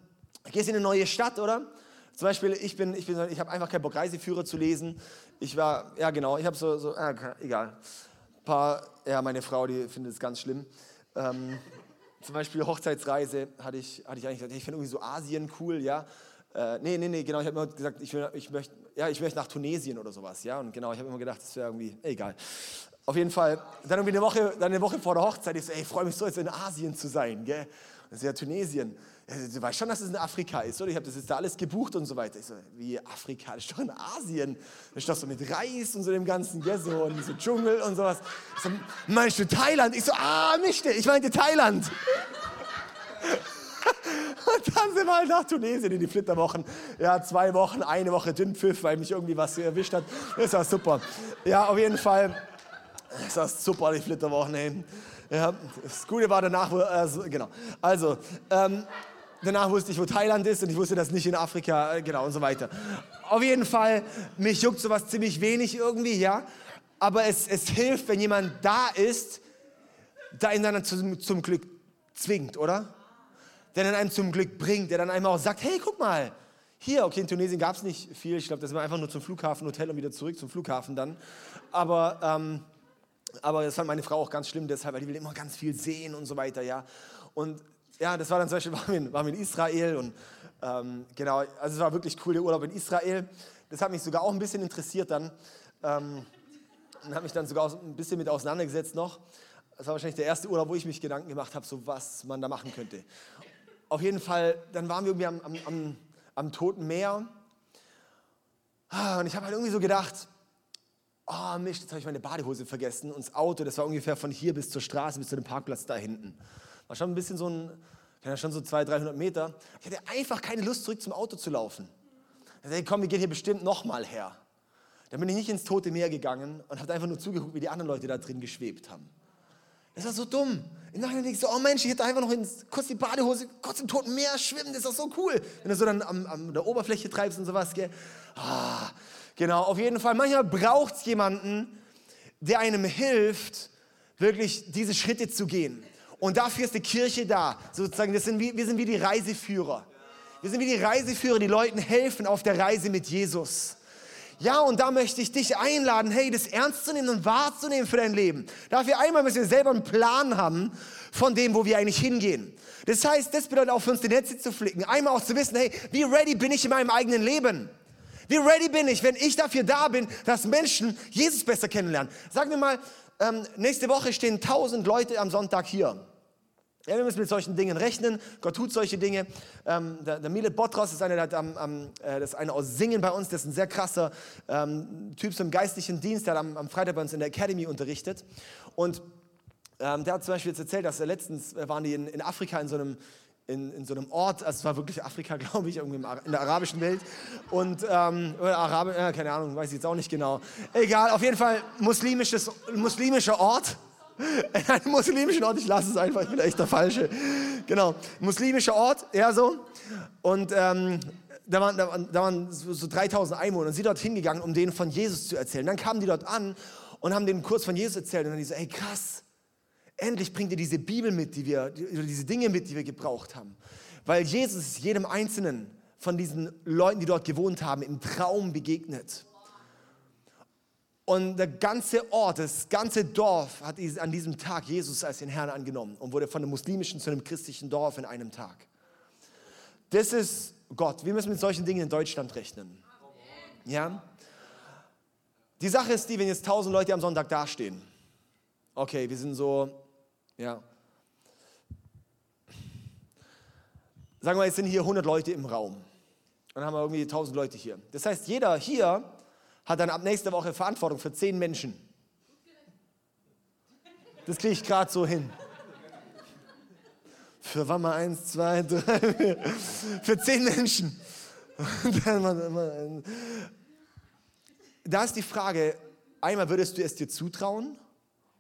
gehst in eine neue Stadt, oder? Zum Beispiel, ich bin, ich bin, ich habe einfach keinen Bock, Reiseführer zu lesen. Ich war, ja genau, ich habe so, so äh, egal. Paar, ja, meine Frau, die findet es ganz schlimm. Ähm, zum Beispiel Hochzeitsreise hatte ich, hatte ich eigentlich gesagt, ich finde irgendwie so Asien cool, ja. Äh, nee, nee, nee, genau, ich habe immer gesagt, ich, ich möchte ja, ich möchte nach Tunesien oder sowas, ja. Und genau, ich habe immer gedacht, das wäre irgendwie, egal. Auf jeden Fall, dann irgendwie eine Woche, dann eine Woche vor der Hochzeit, ich so, ey, ich freue mich so, jetzt in Asien zu sein, gell. Das ist ja Tunesien. Du weißt schon, dass es in Afrika ist, oder? Ich habe das jetzt da alles gebucht und so weiter. Ich so, wie Afrika? Das ist doch in Asien. Das ist doch so mit Reis und so dem Ganzen, gell? So, und so Dschungel und sowas. Ich so, meinst du Thailand? Ich so, ah, Mischte, ich meinte Thailand. Und dann sind wir halt nach Tunesien in die Flitterwochen. Ja, zwei Wochen, eine Woche Dünnpfiff, weil mich irgendwie was erwischt hat. Das war super. Ja, auf jeden Fall. Das war super, die Flitterwochen. Ey. Ja, das Gute war danach, also, genau. Also, ähm, danach wusste ich, wo Thailand ist und ich wusste das nicht in Afrika, äh, genau und so weiter. Auf jeden Fall, mich juckt sowas ziemlich wenig irgendwie, ja. Aber es, es hilft, wenn jemand da ist, der ihn dann zum, zum Glück zwingt, oder? Der dann einem zum Glück bringt, der dann einem auch sagt, hey, guck mal, hier, okay, in Tunesien gab es nicht viel. Ich glaube, das war einfach nur zum Flughafen, Hotel und wieder zurück zum Flughafen dann. Aber, ähm, aber das fand meine Frau auch ganz schlimm deshalb, weil die will immer ganz viel sehen und so weiter, ja. Und ja, das war dann zum Beispiel, waren wir in, waren wir in Israel und ähm, genau, also es war wirklich cool, der Urlaub in Israel. Das hat mich sogar auch ein bisschen interessiert dann ähm, und habe mich dann sogar ein bisschen mit auseinandergesetzt noch. Das war wahrscheinlich der erste Urlaub, wo ich mich Gedanken gemacht habe, so was man da machen könnte. Auf jeden Fall, dann waren wir irgendwie am, am, am, am Toten Meer ah, und ich habe halt irgendwie so gedacht, oh Mist, jetzt habe ich meine Badehose vergessen und das Auto, das war ungefähr von hier bis zur Straße, bis zu dem Parkplatz da hinten. War schon ein bisschen so ein, ja schon so 200, 300 Meter. Ich hatte einfach keine Lust, zurück zum Auto zu laufen. Ich dachte, komm, wir gehen hier bestimmt nochmal her. Dann bin ich nicht ins Tote Meer gegangen und habe einfach nur zugeguckt, wie die anderen Leute da drin geschwebt haben. Das war so dumm. Im Nachhinein denke ich so, oh Mensch, ich hätte einfach noch ins, kurz die Badehose, kurz im Toten Meer schwimmen, das ist doch so cool. Wenn du so dann am, am der Oberfläche treibst und sowas, gell. Ah, genau, auf jeden Fall. Manchmal braucht es jemanden, der einem hilft, wirklich diese Schritte zu gehen. Und dafür ist die Kirche da. Sozusagen, wir sind wie, wir sind wie die Reiseführer. Wir sind wie die Reiseführer, die Leuten helfen auf der Reise mit Jesus. Ja, und da möchte ich dich einladen, hey, das ernst zu nehmen und wahrzunehmen für dein Leben. Dafür einmal müssen wir selber einen Plan haben von dem, wo wir eigentlich hingehen. Das heißt, das bedeutet auch für uns die Netze zu flicken. Einmal auch zu wissen, hey, wie ready bin ich in meinem eigenen Leben? Wie ready bin ich, wenn ich dafür da bin, dass Menschen Jesus besser kennenlernen? Sagen wir mal, ähm, nächste Woche stehen tausend Leute am Sonntag hier. Ja, wir müssen mit solchen Dingen rechnen. Gott tut solche Dinge. Ähm, der, der Milet Botros ist einer, der am, am, äh, das ist einer aus Singen bei uns. Das ist ein sehr krasser ähm, Typ im geistlichen Dienst. Der hat am, am, Freitag bei uns in der Academy unterrichtet. Und ähm, der hat zum Beispiel jetzt erzählt, dass er letztens äh, waren die in, in Afrika in so einem in, in, so einem Ort, also es war wirklich Afrika, glaube ich, irgendwie in der arabischen Welt. Und, ähm, oder Arabi, äh, keine Ahnung, weiß ich jetzt auch nicht genau. Egal, auf jeden Fall muslimisches, muslimischer Ort in einem muslimischen Ort, ich lasse es einfach, ich bin echt der Falsche. Genau, muslimischer Ort, ja so. Und ähm, da waren, da da waren so, so 3000 Einwohner und sie dort hingegangen, um denen von Jesus zu erzählen. Dann kamen die dort an und haben denen kurz von Jesus erzählt und dann die so, ey krass, endlich bringt ihr diese Bibel mit, die wir, diese Dinge mit, die wir gebraucht haben. Weil Jesus ist jedem Einzelnen von diesen Leuten, die dort gewohnt haben, im Traum begegnet. Und der ganze Ort, das ganze Dorf hat an diesem Tag Jesus als den Herrn angenommen und wurde von einem muslimischen zu einem christlichen Dorf in einem Tag. Das ist Gott. Wir müssen mit solchen Dingen in Deutschland rechnen. Ja? Die Sache ist die, wenn jetzt tausend Leute am Sonntag dastehen. Okay, wir sind so, ja. Sagen wir, jetzt sind hier 100 Leute im Raum. Dann haben wir irgendwie 1000 Leute hier. Das heißt, jeder hier hat dann ab nächster Woche Verantwortung für zehn Menschen. Das kriege ich gerade so hin. Für wann mal eins, zwei, drei, für zehn Menschen. Da ist die Frage, einmal würdest du es dir zutrauen?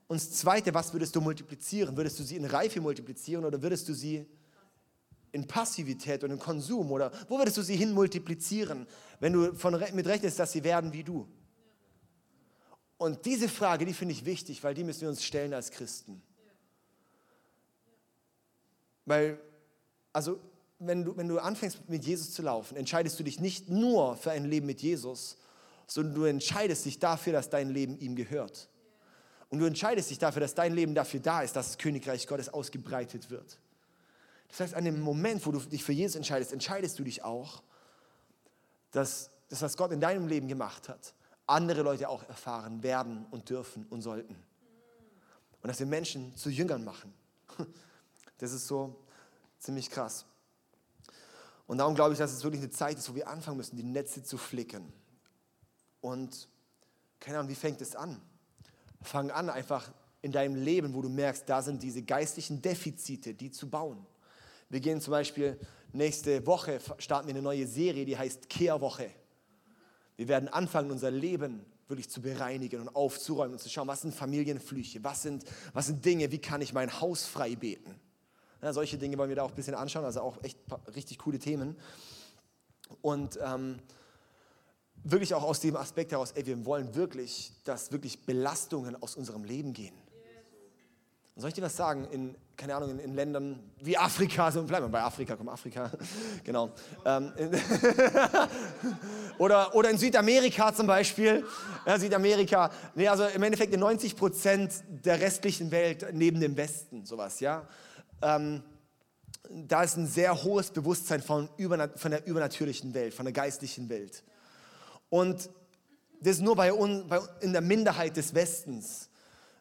Und das Zweite, was würdest du multiplizieren? Würdest du sie in Reife multiplizieren oder würdest du sie in Passivität und in Konsum? Oder wo würdest du sie hin multiplizieren, wenn du von, mit rechnest, dass sie werden wie du? Und diese Frage, die finde ich wichtig, weil die müssen wir uns stellen als Christen. Weil, also, wenn du, wenn du anfängst mit Jesus zu laufen, entscheidest du dich nicht nur für ein Leben mit Jesus, sondern du entscheidest dich dafür, dass dein Leben ihm gehört. Und du entscheidest dich dafür, dass dein Leben dafür da ist, dass das Königreich Gottes ausgebreitet wird. Das heißt, an dem Moment, wo du dich für Jesus entscheidest, entscheidest du dich auch, dass das, was Gott in deinem Leben gemacht hat, andere Leute auch erfahren werden und dürfen und sollten. Und dass wir Menschen zu Jüngern machen. Das ist so ziemlich krass. Und darum glaube ich, dass es wirklich eine Zeit ist, wo wir anfangen müssen, die Netze zu flicken. Und keine Ahnung, wie fängt es an? Fang an, einfach in deinem Leben, wo du merkst, da sind diese geistlichen Defizite, die zu bauen. Wir gehen zum Beispiel nächste Woche, starten wir eine neue Serie, die heißt Kehrwoche. Wir werden anfangen, unser Leben wirklich zu bereinigen und aufzuräumen und zu schauen, was sind Familienflüche, was sind, was sind Dinge, wie kann ich mein Haus frei beten. Ja, solche Dinge wollen wir da auch ein bisschen anschauen, also auch echt richtig coole Themen. Und ähm, wirklich auch aus dem Aspekt heraus, ey, wir wollen wirklich, dass wirklich Belastungen aus unserem Leben gehen. Und soll ich dir was sagen? In, keine Ahnung, in, in Ländern wie Afrika, so bleiben wir bei Afrika, komm, Afrika, genau. Ähm, oder, oder in Südamerika zum Beispiel. Ja, Südamerika, nee, also im Endeffekt in 90 Prozent der restlichen Welt neben dem Westen, sowas, ja. Ähm, da ist ein sehr hohes Bewusstsein von, von der übernatürlichen Welt, von der geistlichen Welt. Und das ist nur bei uns, bei, in der Minderheit des Westens.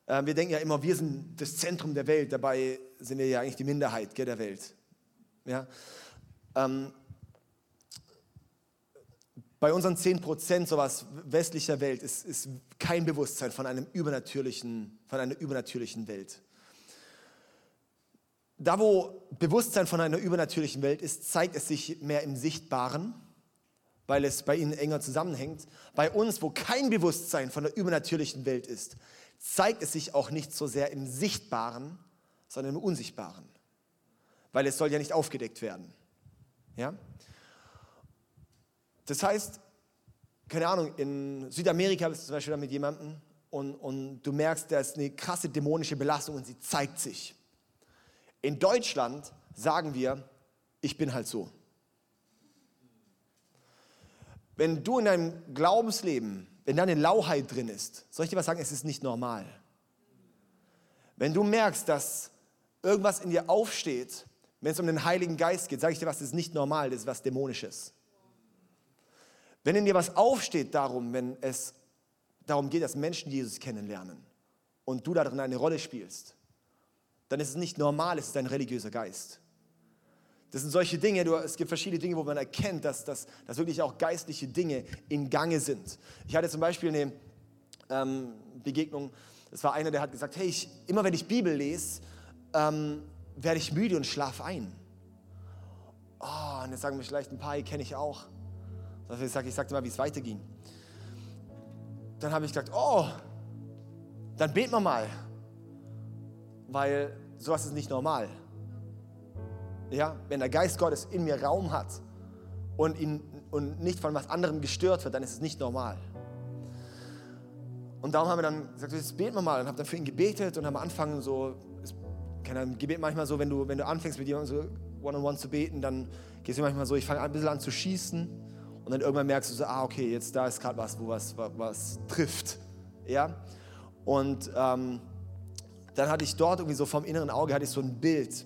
Äh, wir denken ja immer, wir sind das Zentrum der Welt, dabei sind wir ja eigentlich die Minderheit gell, der Welt. Ja? Ähm, bei unseren 10 Prozent sowas westlicher Welt ist, ist kein Bewusstsein von, einem übernatürlichen, von einer übernatürlichen Welt. Da, wo Bewusstsein von einer übernatürlichen Welt ist, zeigt es sich mehr im Sichtbaren weil es bei ihnen enger zusammenhängt. Bei uns, wo kein Bewusstsein von der übernatürlichen Welt ist, zeigt es sich auch nicht so sehr im Sichtbaren, sondern im Unsichtbaren. Weil es soll ja nicht aufgedeckt werden. Ja? Das heißt, keine Ahnung, in Südamerika bist du zum Beispiel mit jemandem und, und du merkst, da ist eine krasse dämonische Belastung und sie zeigt sich. In Deutschland sagen wir, ich bin halt so. Wenn du in deinem Glaubensleben, wenn da eine Lauheit drin ist, soll ich dir was sagen, es ist nicht normal. Wenn du merkst, dass irgendwas in dir aufsteht, wenn es um den Heiligen Geist geht, sage ich dir was, das ist nicht normal, das ist was Dämonisches. Wenn in dir was aufsteht darum, wenn es darum geht, dass Menschen Jesus kennenlernen und du darin eine Rolle spielst, dann ist es nicht normal, es ist ein religiöser Geist. Das sind solche Dinge, du, es gibt verschiedene Dinge, wo man erkennt, dass, dass, dass wirklich auch geistliche Dinge in Gange sind. Ich hatte zum Beispiel eine ähm, Begegnung, das war einer, der hat gesagt, hey, ich, immer wenn ich Bibel lese, ähm, werde ich müde und schlafe ein. Oh, und jetzt sagen mir vielleicht ein paar, kenne ich auch. Ich sage ich sagte mal, wie es weiterging. Dann habe ich gesagt, oh, dann beten wir mal. Weil sowas ist nicht normal. Ja, wenn der Geist Gottes in mir Raum hat und, ihn, und nicht von was anderem gestört wird, dann ist es nicht normal. Und darum haben wir dann gesagt, jetzt beten wir mal und habe dann für ihn gebetet und haben angefangen so, kann Gebet manchmal so, wenn du, wenn du anfängst mit jemandem so one-on-one -on -one zu beten, dann gehst du manchmal so, ich fange ein bisschen an zu schießen und dann irgendwann merkst du so, ah okay, jetzt da ist gerade was, wo was, was, was trifft. Ja? Und ähm, dann hatte ich dort irgendwie so vom inneren Auge hatte ich so ein Bild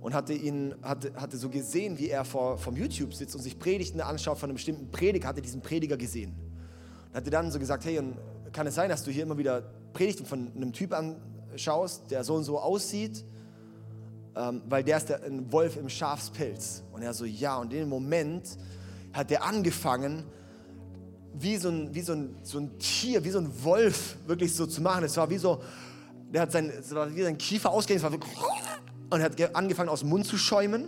und hatte ihn, hatte, hatte so gesehen, wie er vor, vom YouTube sitzt und sich Predigten anschaut von einem bestimmten Prediger, hatte diesen Prediger gesehen. Und hatte dann so gesagt, hey, kann es sein, dass du hier immer wieder Predigten von einem Typ anschaust, der so und so aussieht, ähm, weil der ist der, ein Wolf im Schafspelz. Und er so, ja, und in dem Moment hat er angefangen, wie so ein, wie so ein, so ein Tier, wie so ein Wolf wirklich so zu machen. Es war wie so, der hat sein, war wie sein Kiefer ausgehend, es war wirklich, und er hat angefangen aus dem Mund zu schäumen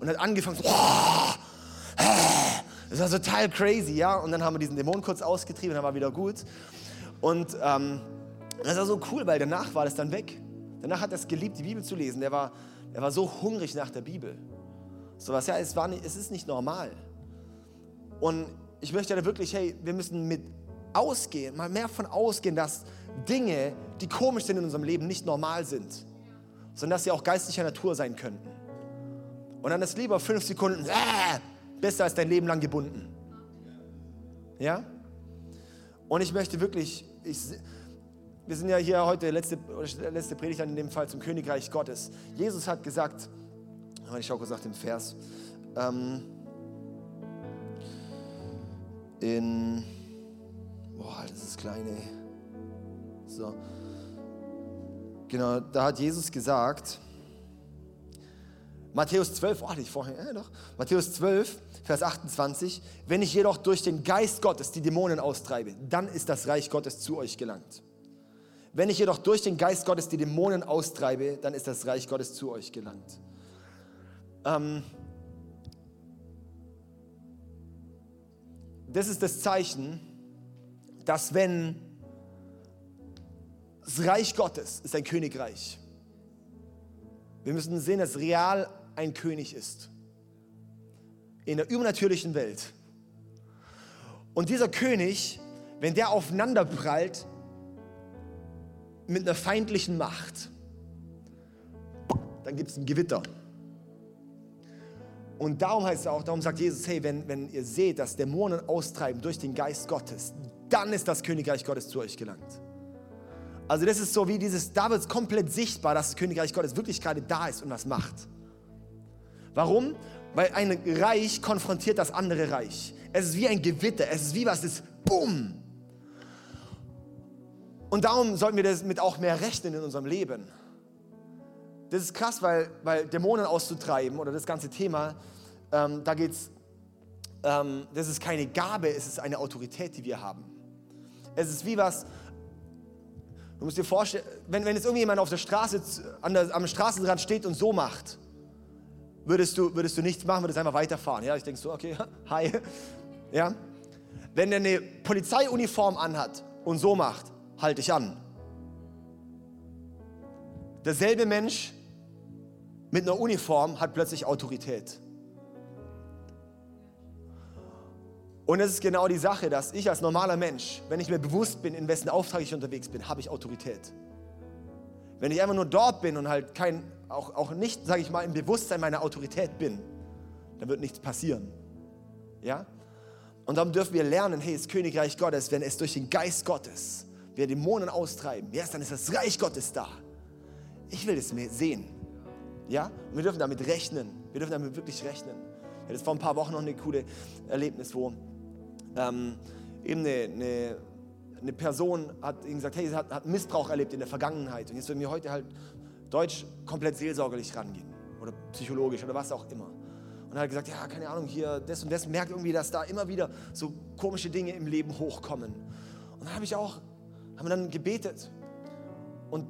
und hat angefangen so, das war total crazy, ja. Und dann haben wir diesen Dämon kurz ausgetrieben, dann war wieder gut. Und ähm, das war so cool, weil danach war das dann weg. Danach hat er es geliebt, die Bibel zu lesen. Der war, er war so hungrig nach der Bibel. So was, ja, es, war nicht, es ist nicht normal. Und ich möchte ja wirklich, hey, wir müssen mit ausgehen, mal mehr von ausgehen, dass Dinge, die komisch sind in unserem Leben, nicht normal sind sondern dass sie auch geistlicher Natur sein könnten. Und dann ist lieber fünf Sekunden äh, besser als dein Leben lang gebunden. Ja? Und ich möchte wirklich, ich, wir sind ja hier heute, letzte, letzte Predigt in dem Fall zum Königreich Gottes. Jesus hat gesagt, ich schaue kurz nach dem Vers, ähm, in, boah, das ist kleine, so, Genau, da hat Jesus gesagt, Matthäus 12, oh, ich vorhin, äh, doch. Matthäus 12, Vers 28, wenn ich jedoch durch den Geist Gottes die Dämonen austreibe, dann ist das Reich Gottes zu euch gelangt. Wenn ich jedoch durch den Geist Gottes die Dämonen austreibe, dann ist das Reich Gottes zu euch gelangt. Ähm, das ist das Zeichen, dass wenn das Reich Gottes ist ein Königreich. Wir müssen sehen, dass real ein König ist. In der übernatürlichen Welt. Und dieser König, wenn der aufeinander prallt mit einer feindlichen Macht, dann gibt es ein Gewitter. Und darum heißt es auch, darum sagt Jesus, hey, wenn, wenn ihr seht, dass Dämonen austreiben durch den Geist Gottes, dann ist das Königreich Gottes zu euch gelangt. Also das ist so wie dieses, da wird es komplett sichtbar, dass das Königreich Gottes wirklich gerade da ist und was macht. Warum? Weil ein Reich konfrontiert das andere Reich. Es ist wie ein Gewitter, es ist wie was, das Bumm. Und darum sollten wir das mit auch mehr rechnen in unserem Leben. Das ist krass, weil, weil Dämonen auszutreiben oder das ganze Thema, ähm, da geht es, ähm, das ist keine Gabe, es ist eine Autorität, die wir haben. Es ist wie was, Du musst dir vorstellen, wenn, wenn jetzt irgendjemand auf der Straße, an der, am Straßenrand steht und so macht, würdest du, würdest du nichts machen, würdest einfach weiterfahren. Ja, ich denke so, okay, hi. Ja. Wenn er eine Polizeiuniform anhat und so macht, halte ich an. Derselbe Mensch mit einer Uniform hat plötzlich Autorität. Und es ist genau die Sache, dass ich als normaler Mensch, wenn ich mir bewusst bin, in wessen Auftrag ich unterwegs bin, habe ich Autorität. Wenn ich einfach nur dort bin und halt kein, auch, auch nicht, sage ich mal, im Bewusstsein meiner Autorität bin, dann wird nichts passieren. Ja? Und darum dürfen wir lernen, hey, das Königreich Gottes, wenn es durch den Geist Gottes, wir Dämonen austreiben, ja, dann ist das Reich Gottes da. Ich will das sehen. Ja? Und wir dürfen damit rechnen. Wir dürfen damit wirklich rechnen. Ich hatte vor ein paar Wochen noch eine coole Erlebnis, wo ähm, eben eine, eine, eine, Person hat ihm gesagt, hey, sie hat, hat Missbrauch erlebt in der Vergangenheit. Und jetzt will mir heute halt Deutsch komplett seelsorgerlich rangehen. Oder psychologisch oder was auch immer. Und er hat gesagt, ja, keine Ahnung, hier das und das, merkt irgendwie, dass da immer wieder so komische Dinge im Leben hochkommen. Und dann habe ich auch, haben wir dann gebetet. Und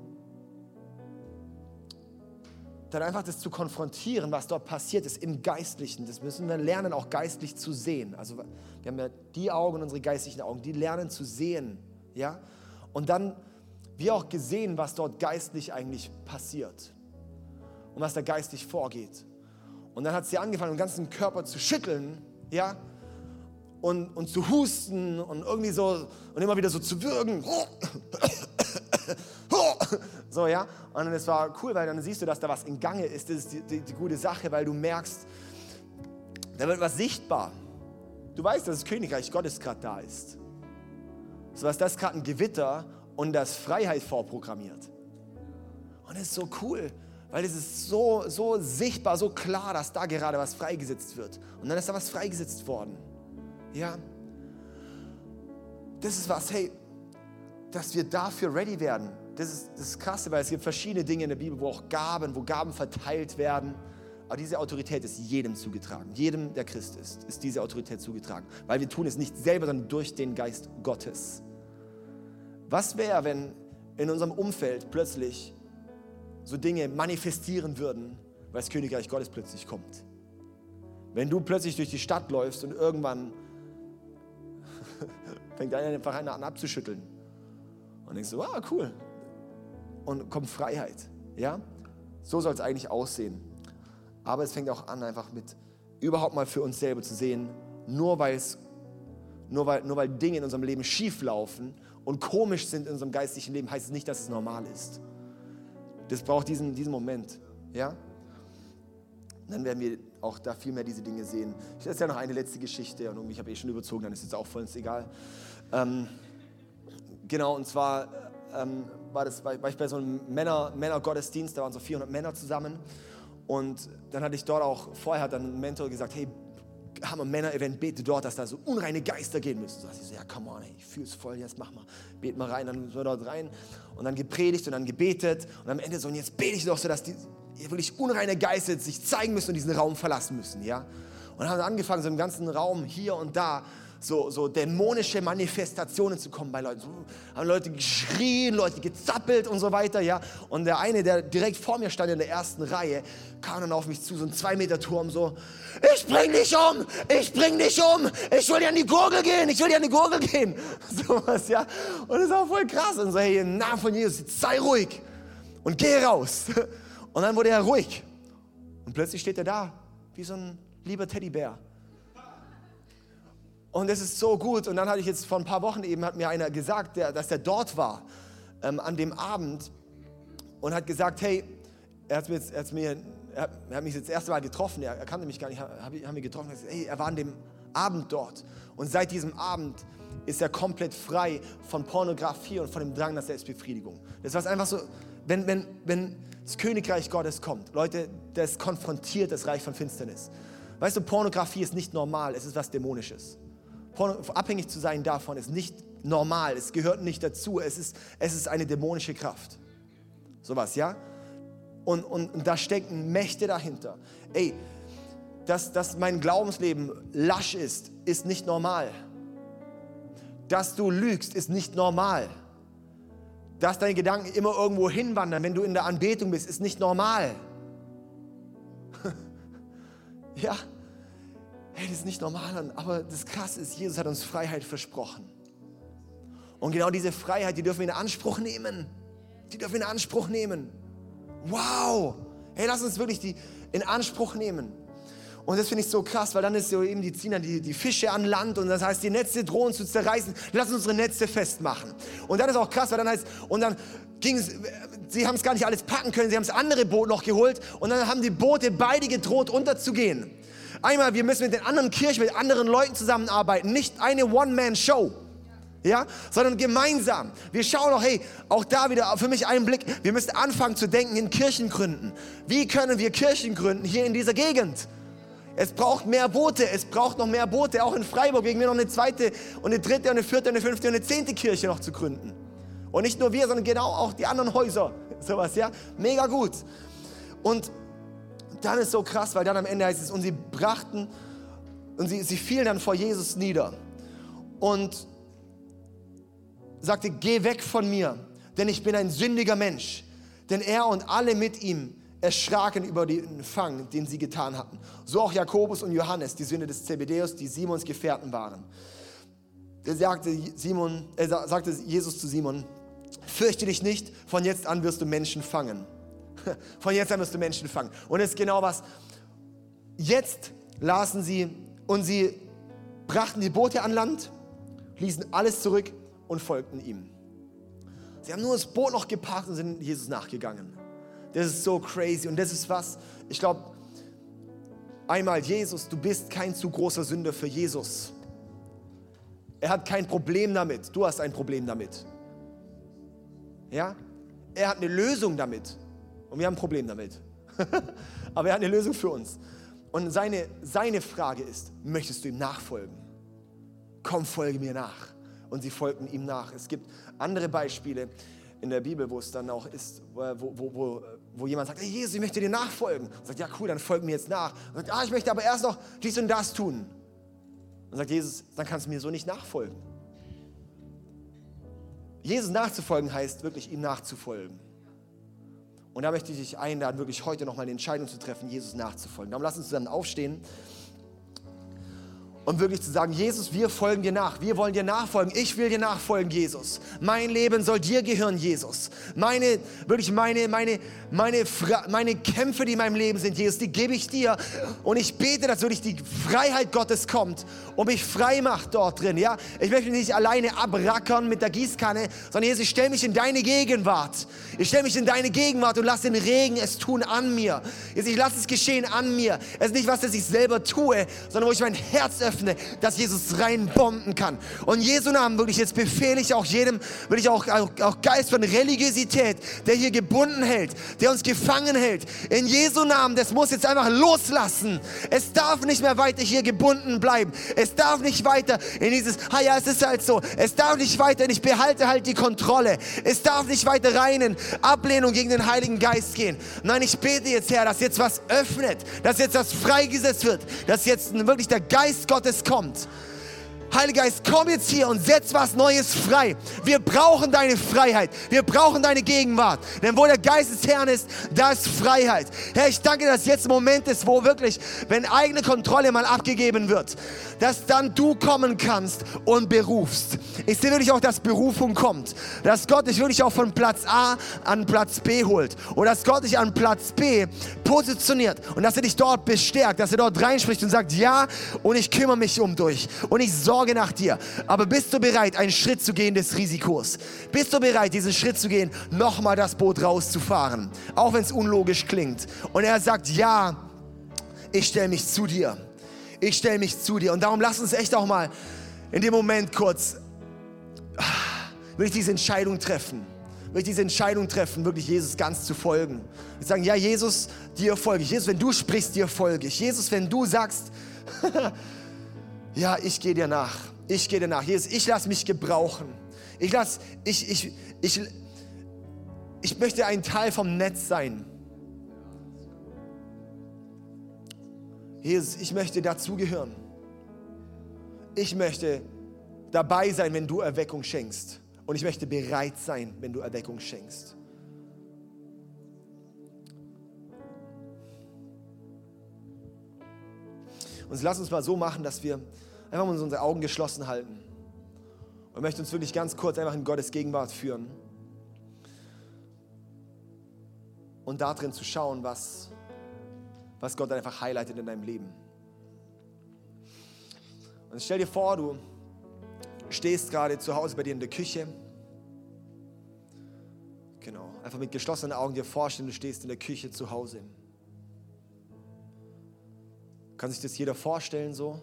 dann einfach das zu konfrontieren, was dort passiert ist im Geistlichen. Das müssen wir lernen, auch geistlich zu sehen. Also wir haben ja die Augen, unsere geistlichen Augen, die lernen zu sehen. Ja? Und dann wir auch gesehen, was dort geistlich eigentlich passiert und was da geistlich vorgeht. Und dann hat sie angefangen, den ganzen Körper zu schütteln, ja, und, und zu husten und irgendwie so und immer wieder so zu würgen. So, ja. Und es war cool, weil dann siehst du, dass da was in Gange ist. Das ist die, die, die gute Sache, weil du merkst, da wird was sichtbar. Du weißt, dass das Königreich Gottes gerade da ist. So was das gerade ein Gewitter und das Freiheit vorprogrammiert. Und es ist so cool, weil es ist so, so sichtbar, so klar, dass da gerade was freigesetzt wird. Und dann ist da was freigesetzt worden. Ja. Das ist was, hey, dass wir dafür ready werden das ist das Krasse, weil es gibt verschiedene Dinge in der Bibel, wo auch Gaben, wo Gaben verteilt werden. Aber diese Autorität ist jedem zugetragen. Jedem, der Christ ist, ist diese Autorität zugetragen. Weil wir tun es nicht selber, sondern durch den Geist Gottes. Was wäre, wenn in unserem Umfeld plötzlich so Dinge manifestieren würden, weil das Königreich Gottes plötzlich kommt? Wenn du plötzlich durch die Stadt läufst und irgendwann fängt einer einfach an abzuschütteln. Und denkst du, ah, cool, und kommt Freiheit. Ja? So soll es eigentlich aussehen. Aber es fängt auch an, einfach mit überhaupt mal für uns selber zu sehen, nur, nur, weil, nur weil Dinge in unserem Leben schief laufen und komisch sind in unserem geistlichen Leben, heißt es nicht, dass es normal ist. Das braucht diesen, diesen Moment. Ja? Dann werden wir auch da viel mehr diese Dinge sehen. Ich erzähle noch eine letzte Geschichte und ich habe eh schon überzogen, dann ist es auch voll egal. Ähm, genau, und zwar ähm, war, das, war, ich bei so einem Männer, Männergottesdienst, da waren so 400 Männer zusammen. Und dann hatte ich dort auch, vorher hat dann ein Mentor gesagt, hey, haben wir Männer-Event, bete dort, dass da so unreine Geister gehen müssen. So, ich so, ja, come on, ey, ich fühle es voll, jetzt mach mal, bet mal rein. Dann sind wir dort rein und dann gepredigt und dann gebetet. Und am Ende so, und jetzt bete ich doch so, dass die wirklich unreine Geister sich zeigen müssen und diesen Raum verlassen müssen, ja. Und dann haben angefangen, so im ganzen Raum hier und da so, so dämonische Manifestationen zu kommen bei Leuten. So, haben Leute geschrien, Leute gezappelt und so weiter, ja. Und der eine, der direkt vor mir stand in der ersten Reihe, kam dann auf mich zu, so ein zwei Meter Turm, so, ich bring dich um, ich bring dich um, ich will dir an die Gurgel gehen, ich will dir an die Gurgel gehen. So was, ja. Und das war voll krass. Und so, hey, im Namen von Jesus, sei ruhig und geh raus. Und dann wurde er ruhig. Und plötzlich steht er da, wie so ein lieber Teddybär und es ist so gut. Und dann hatte ich jetzt vor ein paar Wochen eben, hat mir einer gesagt, der, dass er dort war ähm, an dem Abend und hat gesagt, hey, er hat, mir jetzt, er, hat mir, er hat mich jetzt das erste Mal getroffen, er, er kannte mich gar nicht, haben wir getroffen, gesagt, hey, er war an dem Abend dort. Und seit diesem Abend ist er komplett frei von Pornografie und von dem Drang nach Selbstbefriedigung. Das war einfach so, wenn, wenn, wenn das Königreich Gottes kommt, Leute, das konfrontiert das Reich von Finsternis. Weißt du, Pornografie ist nicht normal, es ist was Dämonisches abhängig zu sein davon ist nicht normal, es gehört nicht dazu, es ist, es ist eine dämonische Kraft. Sowas, ja? Und, und, und da stecken Mächte dahinter. Ey, dass, dass mein Glaubensleben lasch ist, ist nicht normal. Dass du lügst, ist nicht normal. Dass deine Gedanken immer irgendwo hinwandern, wenn du in der Anbetung bist, ist nicht normal. ja, hey, das ist nicht normal, aber das Krasse ist, Jesus hat uns Freiheit versprochen. Und genau diese Freiheit, die dürfen wir in Anspruch nehmen. Die dürfen wir in Anspruch nehmen. Wow! Hey, lass uns wirklich die in Anspruch nehmen. Und das finde ich so krass, weil dann ist so eben, die ziehen dann die, die Fische an Land und das heißt, die Netze drohen zu zerreißen. Lass uns unsere Netze festmachen. Und dann ist auch krass, weil dann heißt, und dann ging sie haben es gar nicht alles packen können, sie haben das andere Boot noch geholt und dann haben die Boote beide gedroht unterzugehen. Einmal, wir müssen mit den anderen Kirchen, mit anderen Leuten zusammenarbeiten, nicht eine One-Man-Show. Ja, sondern gemeinsam. Wir schauen auch, hey, auch da wieder für mich einen Blick. Wir müssen anfangen zu denken in Kirchengründen. Wie können wir Kirchen gründen hier in dieser Gegend? Es braucht mehr Boote, es braucht noch mehr Boote. Auch in Freiburg wegen mir noch eine zweite und eine dritte und eine vierte und eine fünfte und eine zehnte Kirche noch zu gründen. Und nicht nur wir, sondern genau auch die anderen Häuser. Sowas, ja? Mega gut. Und dann ist so krass, weil dann am Ende heißt es, und sie brachten, und sie, sie fielen dann vor Jesus nieder. Und sagte, geh weg von mir, denn ich bin ein sündiger Mensch. Denn er und alle mit ihm erschraken über den Fang, den sie getan hatten. So auch Jakobus und Johannes, die Söhne des Zebedeus, die Simons Gefährten waren. Er sagte, Simon, er sagte Jesus zu Simon, fürchte dich nicht, von jetzt an wirst du Menschen fangen. Von jetzt an wirst du Menschen fangen. Und das ist genau was. Jetzt lasen sie und sie brachten die Boote an Land, ließen alles zurück und folgten ihm. Sie haben nur das Boot noch geparkt und sind Jesus nachgegangen. Das ist so crazy und das ist was, ich glaube, einmal Jesus, du bist kein zu großer Sünder für Jesus. Er hat kein Problem damit, du hast ein Problem damit. Ja? Er hat eine Lösung damit und wir haben ein Problem damit. Aber er hat eine Lösung für uns. Und seine, seine Frage ist, möchtest du ihm nachfolgen? Komm, folge mir nach. Und sie folgten ihm nach. Es gibt andere Beispiele in der Bibel, wo es dann auch ist, wo, wo, wo, wo jemand sagt, hey Jesus, ich möchte dir nachfolgen. Und sagt, ja cool, dann folg mir jetzt nach. Und sagt, ah, ich möchte aber erst noch dies und das tun. Und sagt Jesus, dann kannst du mir so nicht nachfolgen. Jesus nachzufolgen heißt wirklich ihm nachzufolgen. Und da möchte ich dich einladen, wirklich heute nochmal eine Entscheidung zu treffen, Jesus nachzufolgen. Darum lass uns dann aufstehen und wirklich zu sagen, Jesus, wir folgen dir nach. Wir wollen dir nachfolgen. Ich will dir nachfolgen, Jesus. Mein Leben soll dir gehören, Jesus. Meine, wirklich meine, meine, meine, meine Kämpfe, die in meinem Leben sind, Jesus, die gebe ich dir. Und ich bete, dass wirklich die Freiheit Gottes kommt und mich frei macht dort drin. Ja? Ich möchte nicht alleine abrackern mit der Gießkanne, sondern Jesus, ich stelle mich in deine Gegenwart. Ich stelle mich in deine Gegenwart und lass den Regen es tun an mir. Jesus, ich lasse es geschehen an mir. Es ist nicht was, das ich selber tue, sondern wo ich mein Herz öffne, dass Jesus reinbomben kann. Und Jesu Namen wirklich jetzt befehle ich auch jedem, will ich auch, auch, auch Geist von Religiosität, der hier gebunden hält, der uns gefangen hält. In Jesu Namen, das muss jetzt einfach loslassen. Es darf nicht mehr weiter hier gebunden bleiben. Es darf nicht weiter in dieses, ah ja, es ist halt so. Es darf nicht weiter, ich behalte halt die Kontrolle. Es darf nicht weiter rein in Ablehnung gegen den Heiligen Geist gehen. Nein, ich bete jetzt, Herr, dass jetzt was öffnet, dass jetzt das freigesetzt wird, dass jetzt wirklich der Geist Gottes kommt Heiliger Geist, komm jetzt hier und setz was Neues frei. Wir brauchen deine Freiheit. Wir brauchen deine Gegenwart. Denn wo der Geist des Herrn ist, da ist Freiheit. Herr, ich danke, dass jetzt ein Moment ist, wo wirklich, wenn eigene Kontrolle mal abgegeben wird, dass dann du kommen kannst und berufst. Ich sehe wirklich auch, dass Berufung kommt. Dass Gott dich wirklich auch von Platz A an Platz B holt. Und dass Gott dich an Platz B positioniert. Und dass er dich dort bestärkt, dass er dort reinspricht und sagt, ja, und ich kümmere mich um dich. Und ich sorge Sorge nach dir. Aber bist du bereit, einen Schritt zu gehen des Risikos? Bist du bereit, diesen Schritt zu gehen, nochmal das Boot rauszufahren? Auch wenn es unlogisch klingt. Und er sagt, ja, ich stelle mich zu dir. Ich stelle mich zu dir. Und darum lass uns echt auch mal in dem Moment kurz, will ich diese Entscheidung treffen will ich diese Entscheidung treffen, wirklich Jesus ganz zu folgen. Ich sagen, ja, Jesus, dir folge ich. Jesus, wenn du sprichst, dir folge ich. Jesus, wenn du sagst, ja, ich gehe dir nach. Ich gehe dir nach. Jesus, ich lasse mich gebrauchen. Ich lass, ich, ich, ich, ich möchte ein Teil vom Netz sein. Jesus, ich möchte dazugehören. Ich möchte dabei sein, wenn du Erweckung schenkst. Und ich möchte bereit sein, wenn du Erweckung schenkst. Und lass uns mal so machen, dass wir einfach mal unsere Augen geschlossen halten. Und möchte uns wirklich ganz kurz einfach in Gottes Gegenwart führen. Und darin zu schauen, was, was Gott einfach highlightet in deinem Leben. Und stell dir vor, du stehst gerade zu Hause bei dir in der Küche. Genau, einfach mit geschlossenen Augen dir vorstellen, du stehst in der Küche zu Hause. Kann sich das jeder vorstellen so?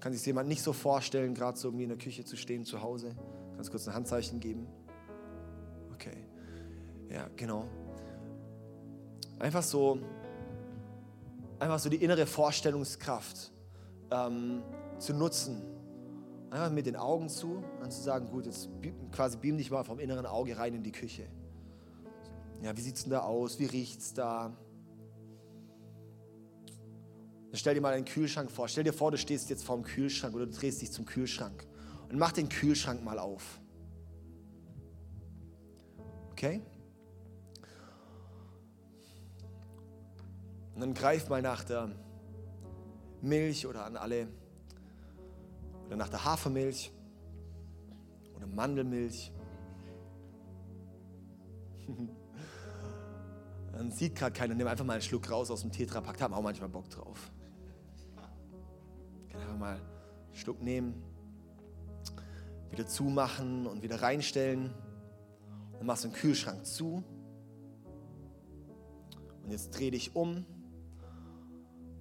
Kann sich jemand nicht so vorstellen, gerade so irgendwie in der Küche zu stehen, zu Hause? Kannst kurz ein Handzeichen geben? Okay. Ja, genau. Einfach so, einfach so die innere Vorstellungskraft ähm, zu nutzen. Einfach mit den Augen zu und zu sagen, gut, jetzt quasi beam dich mal vom inneren Auge rein in die Küche. Ja, wie sieht es denn da aus? Wie riecht es da? Stell dir mal einen Kühlschrank vor. Stell dir vor, du stehst jetzt vor dem Kühlschrank oder du drehst dich zum Kühlschrank und mach den Kühlschrank mal auf. Okay? Und dann greif mal nach der Milch oder an alle oder nach der Hafermilch oder Mandelmilch. Dann sieht gerade keiner, nimm einfach mal einen Schluck raus aus dem Tetrapack, da haben auch manchmal Bock drauf. Mal einen Schluck nehmen, wieder zumachen und wieder reinstellen. Dann machst du den Kühlschrank zu. Und jetzt dreh dich um.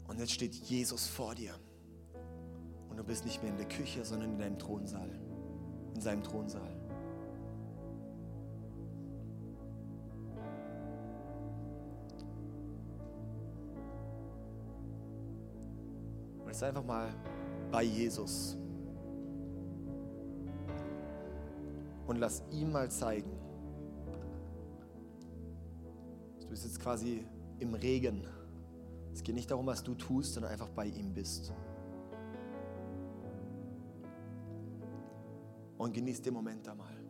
Und jetzt steht Jesus vor dir. Und du bist nicht mehr in der Küche, sondern in deinem Thronsaal. In seinem Thronsaal. Und jetzt einfach mal bei Jesus. Und lass ihm mal zeigen. Du bist jetzt quasi im Regen. Es geht nicht darum, was du tust, sondern einfach bei ihm bist. Und genieß den Moment da mal.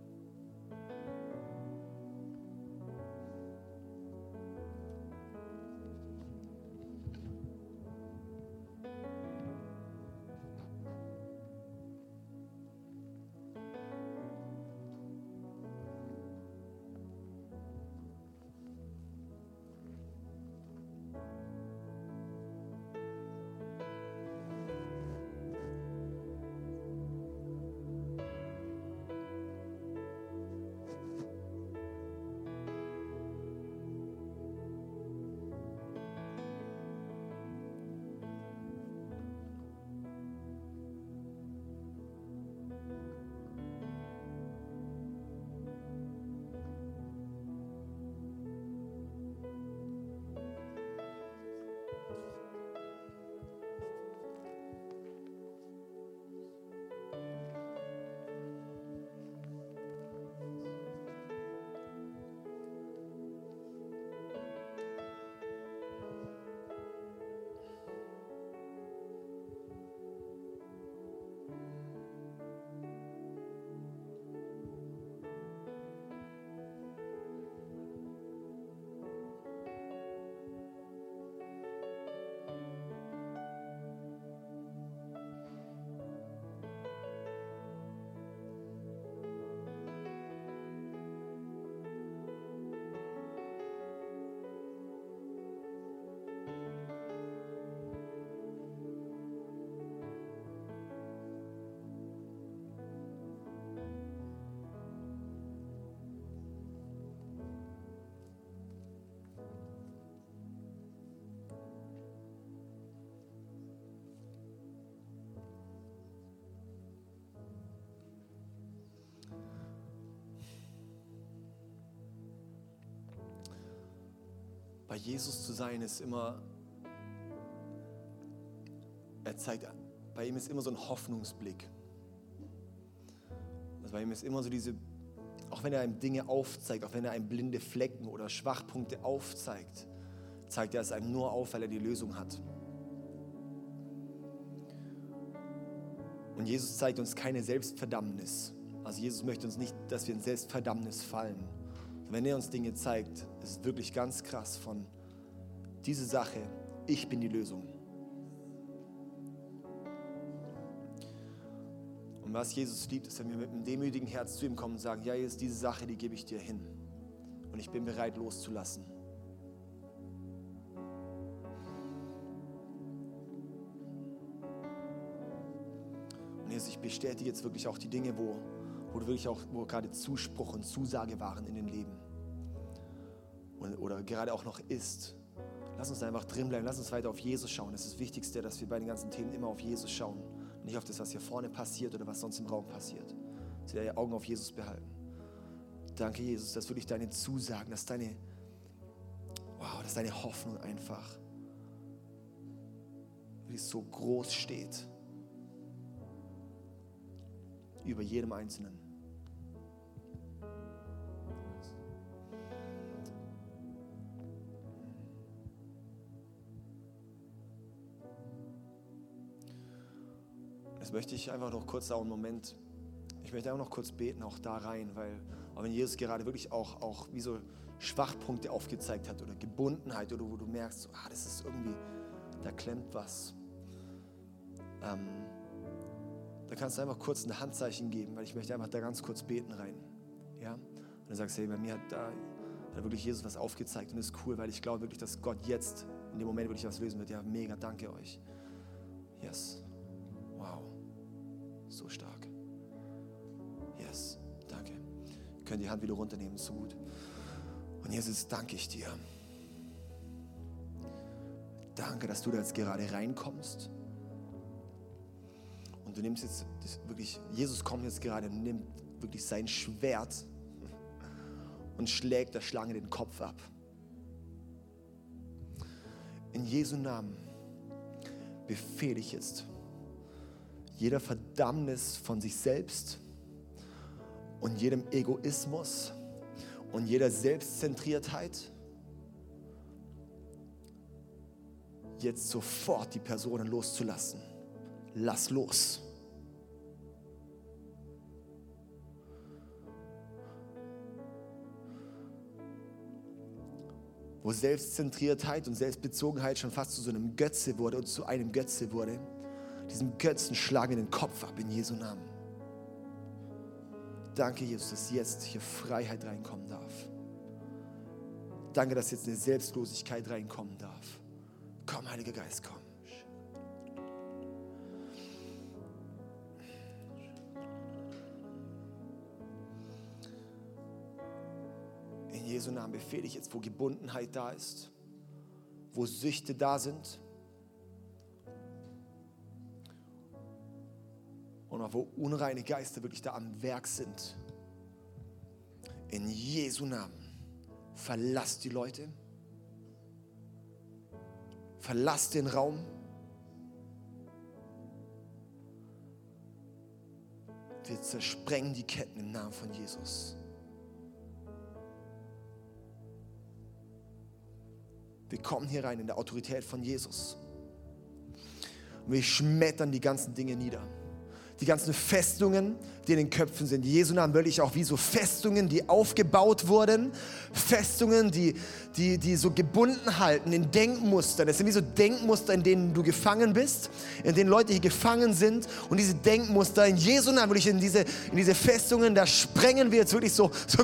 Bei Jesus zu sein ist immer, er zeigt, bei ihm ist immer so ein Hoffnungsblick. Also bei ihm ist immer so diese, auch wenn er einem Dinge aufzeigt, auch wenn er einem blinde Flecken oder Schwachpunkte aufzeigt, zeigt er es einem nur auf, weil er die Lösung hat. Und Jesus zeigt uns keine Selbstverdammnis. Also Jesus möchte uns nicht, dass wir in Selbstverdammnis fallen, wenn er uns Dinge zeigt, ist es wirklich ganz krass von diese Sache, ich bin die Lösung. Und was Jesus liebt, ist, wenn wir mit einem demütigen Herz zu ihm kommen und sagen, ja, jetzt diese Sache, die gebe ich dir hin. Und ich bin bereit loszulassen. Und Jesus, ich bestätige jetzt wirklich auch die Dinge, wo wo du wirklich auch, wo gerade Zuspruch und Zusage waren in den Leben. Und, oder gerade auch noch ist. Lass uns einfach drin bleiben. Lass uns weiter auf Jesus schauen. Das ist das Wichtigste, dass wir bei den ganzen Themen immer auf Jesus schauen. Nicht auf das, was hier vorne passiert oder was sonst im Raum passiert. Dass wir die Augen auf Jesus behalten. Danke, Jesus, dass wirklich deine Zusagen, dass deine, wow, dass deine Hoffnung einfach so groß steht über jedem Einzelnen. Jetzt möchte ich einfach noch kurz auch einen Moment, ich möchte einfach noch kurz beten, auch da rein, weil auch wenn Jesus gerade wirklich auch, auch wie so Schwachpunkte aufgezeigt hat oder Gebundenheit oder wo du merkst, ah, das ist irgendwie, da klemmt was. Ähm, da kannst du einfach kurz ein Handzeichen geben, weil ich möchte einfach da ganz kurz beten rein. Ja? Und du sagst, hey, bei mir hat da hat wirklich Jesus was aufgezeigt und das ist cool, weil ich glaube wirklich, dass Gott jetzt in dem Moment wirklich was lösen wird. Ja, mega, danke euch. Yes. So stark. Yes, danke. Ihr könnt die Hand wieder runternehmen, so gut. Und Jesus, danke ich dir. Danke, dass du da jetzt gerade reinkommst. Und du nimmst jetzt wirklich, Jesus kommt jetzt gerade und nimmt wirklich sein Schwert und schlägt der Schlange den Kopf ab. In Jesu Namen befehle ich jetzt, jeder Verdammnis von sich selbst und jedem Egoismus und jeder Selbstzentriertheit jetzt sofort die Personen loszulassen. Lass los. Wo Selbstzentriertheit und Selbstbezogenheit schon fast zu so einem Götze wurde und zu einem Götze wurde diesen Götzen schlagen in den Kopf ab in Jesu Namen. Danke, Jesus, dass jetzt hier Freiheit reinkommen darf. Danke, dass jetzt eine Selbstlosigkeit reinkommen darf. Komm, Heiliger Geist, komm. In Jesu Namen befehle ich jetzt, wo Gebundenheit da ist, wo Süchte da sind, und wo unreine Geister wirklich da am Werk sind. In Jesu Namen, verlasst die Leute, verlasst den Raum. Wir zersprengen die Ketten im Namen von Jesus. Wir kommen hier rein in der Autorität von Jesus. Und wir schmettern die ganzen Dinge nieder die ganzen Festungen, die in den Köpfen sind. Jesu Namen will ich auch wie so Festungen, die aufgebaut wurden. Festungen, die, die, die so gebunden halten in Denkmustern. Das sind wie so Denkmuster, in denen du gefangen bist, in denen Leute hier gefangen sind. Und diese Denkmuster, in Jesu Namen will ich in diese, in diese Festungen, da sprengen wir jetzt wirklich so, so,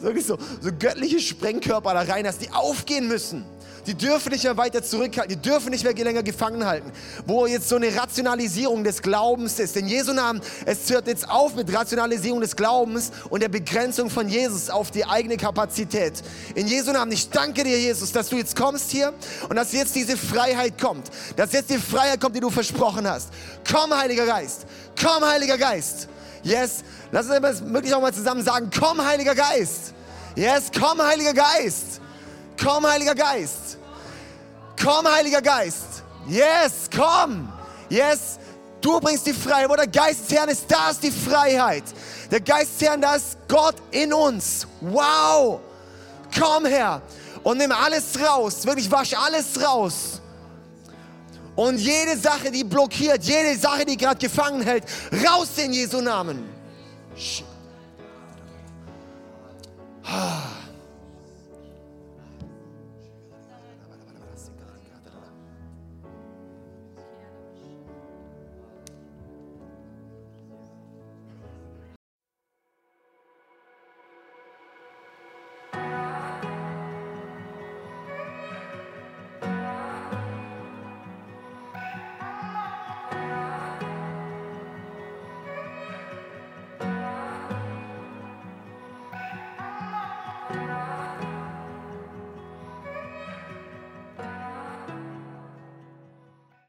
wirklich so, so göttliche Sprengkörper da rein, dass die aufgehen müssen. Die dürfen nicht mehr weiter zurückhalten, die dürfen nicht mehr länger gefangen halten. Wo jetzt so eine Rationalisierung des Glaubens ist. In Jesu Namen, es hört jetzt auf mit Rationalisierung des Glaubens und der Begrenzung von Jesus auf die eigene Kapazität. In Jesu Namen, ich danke dir, Jesus, dass du jetzt kommst hier und dass jetzt diese Freiheit kommt. Dass jetzt die Freiheit kommt, die du versprochen hast. Komm, Heiliger Geist. Komm, Heiliger Geist. Yes. Lass uns wirklich auch mal zusammen sagen, komm, Heiliger Geist. Yes, komm, Heiliger Geist. Komm, Heiliger Geist. Komm, Heiliger Geist. Yes, komm. Yes, du bringst die Freiheit. Wo der Geist des Herrn ist, da ist die Freiheit. Der Geist des Herrn, da ist Gott in uns. Wow. Komm her und nimm alles raus. Wirklich, wasch alles raus. Und jede Sache, die blockiert, jede Sache, die gerade gefangen hält, raus in Jesu Namen. Ah.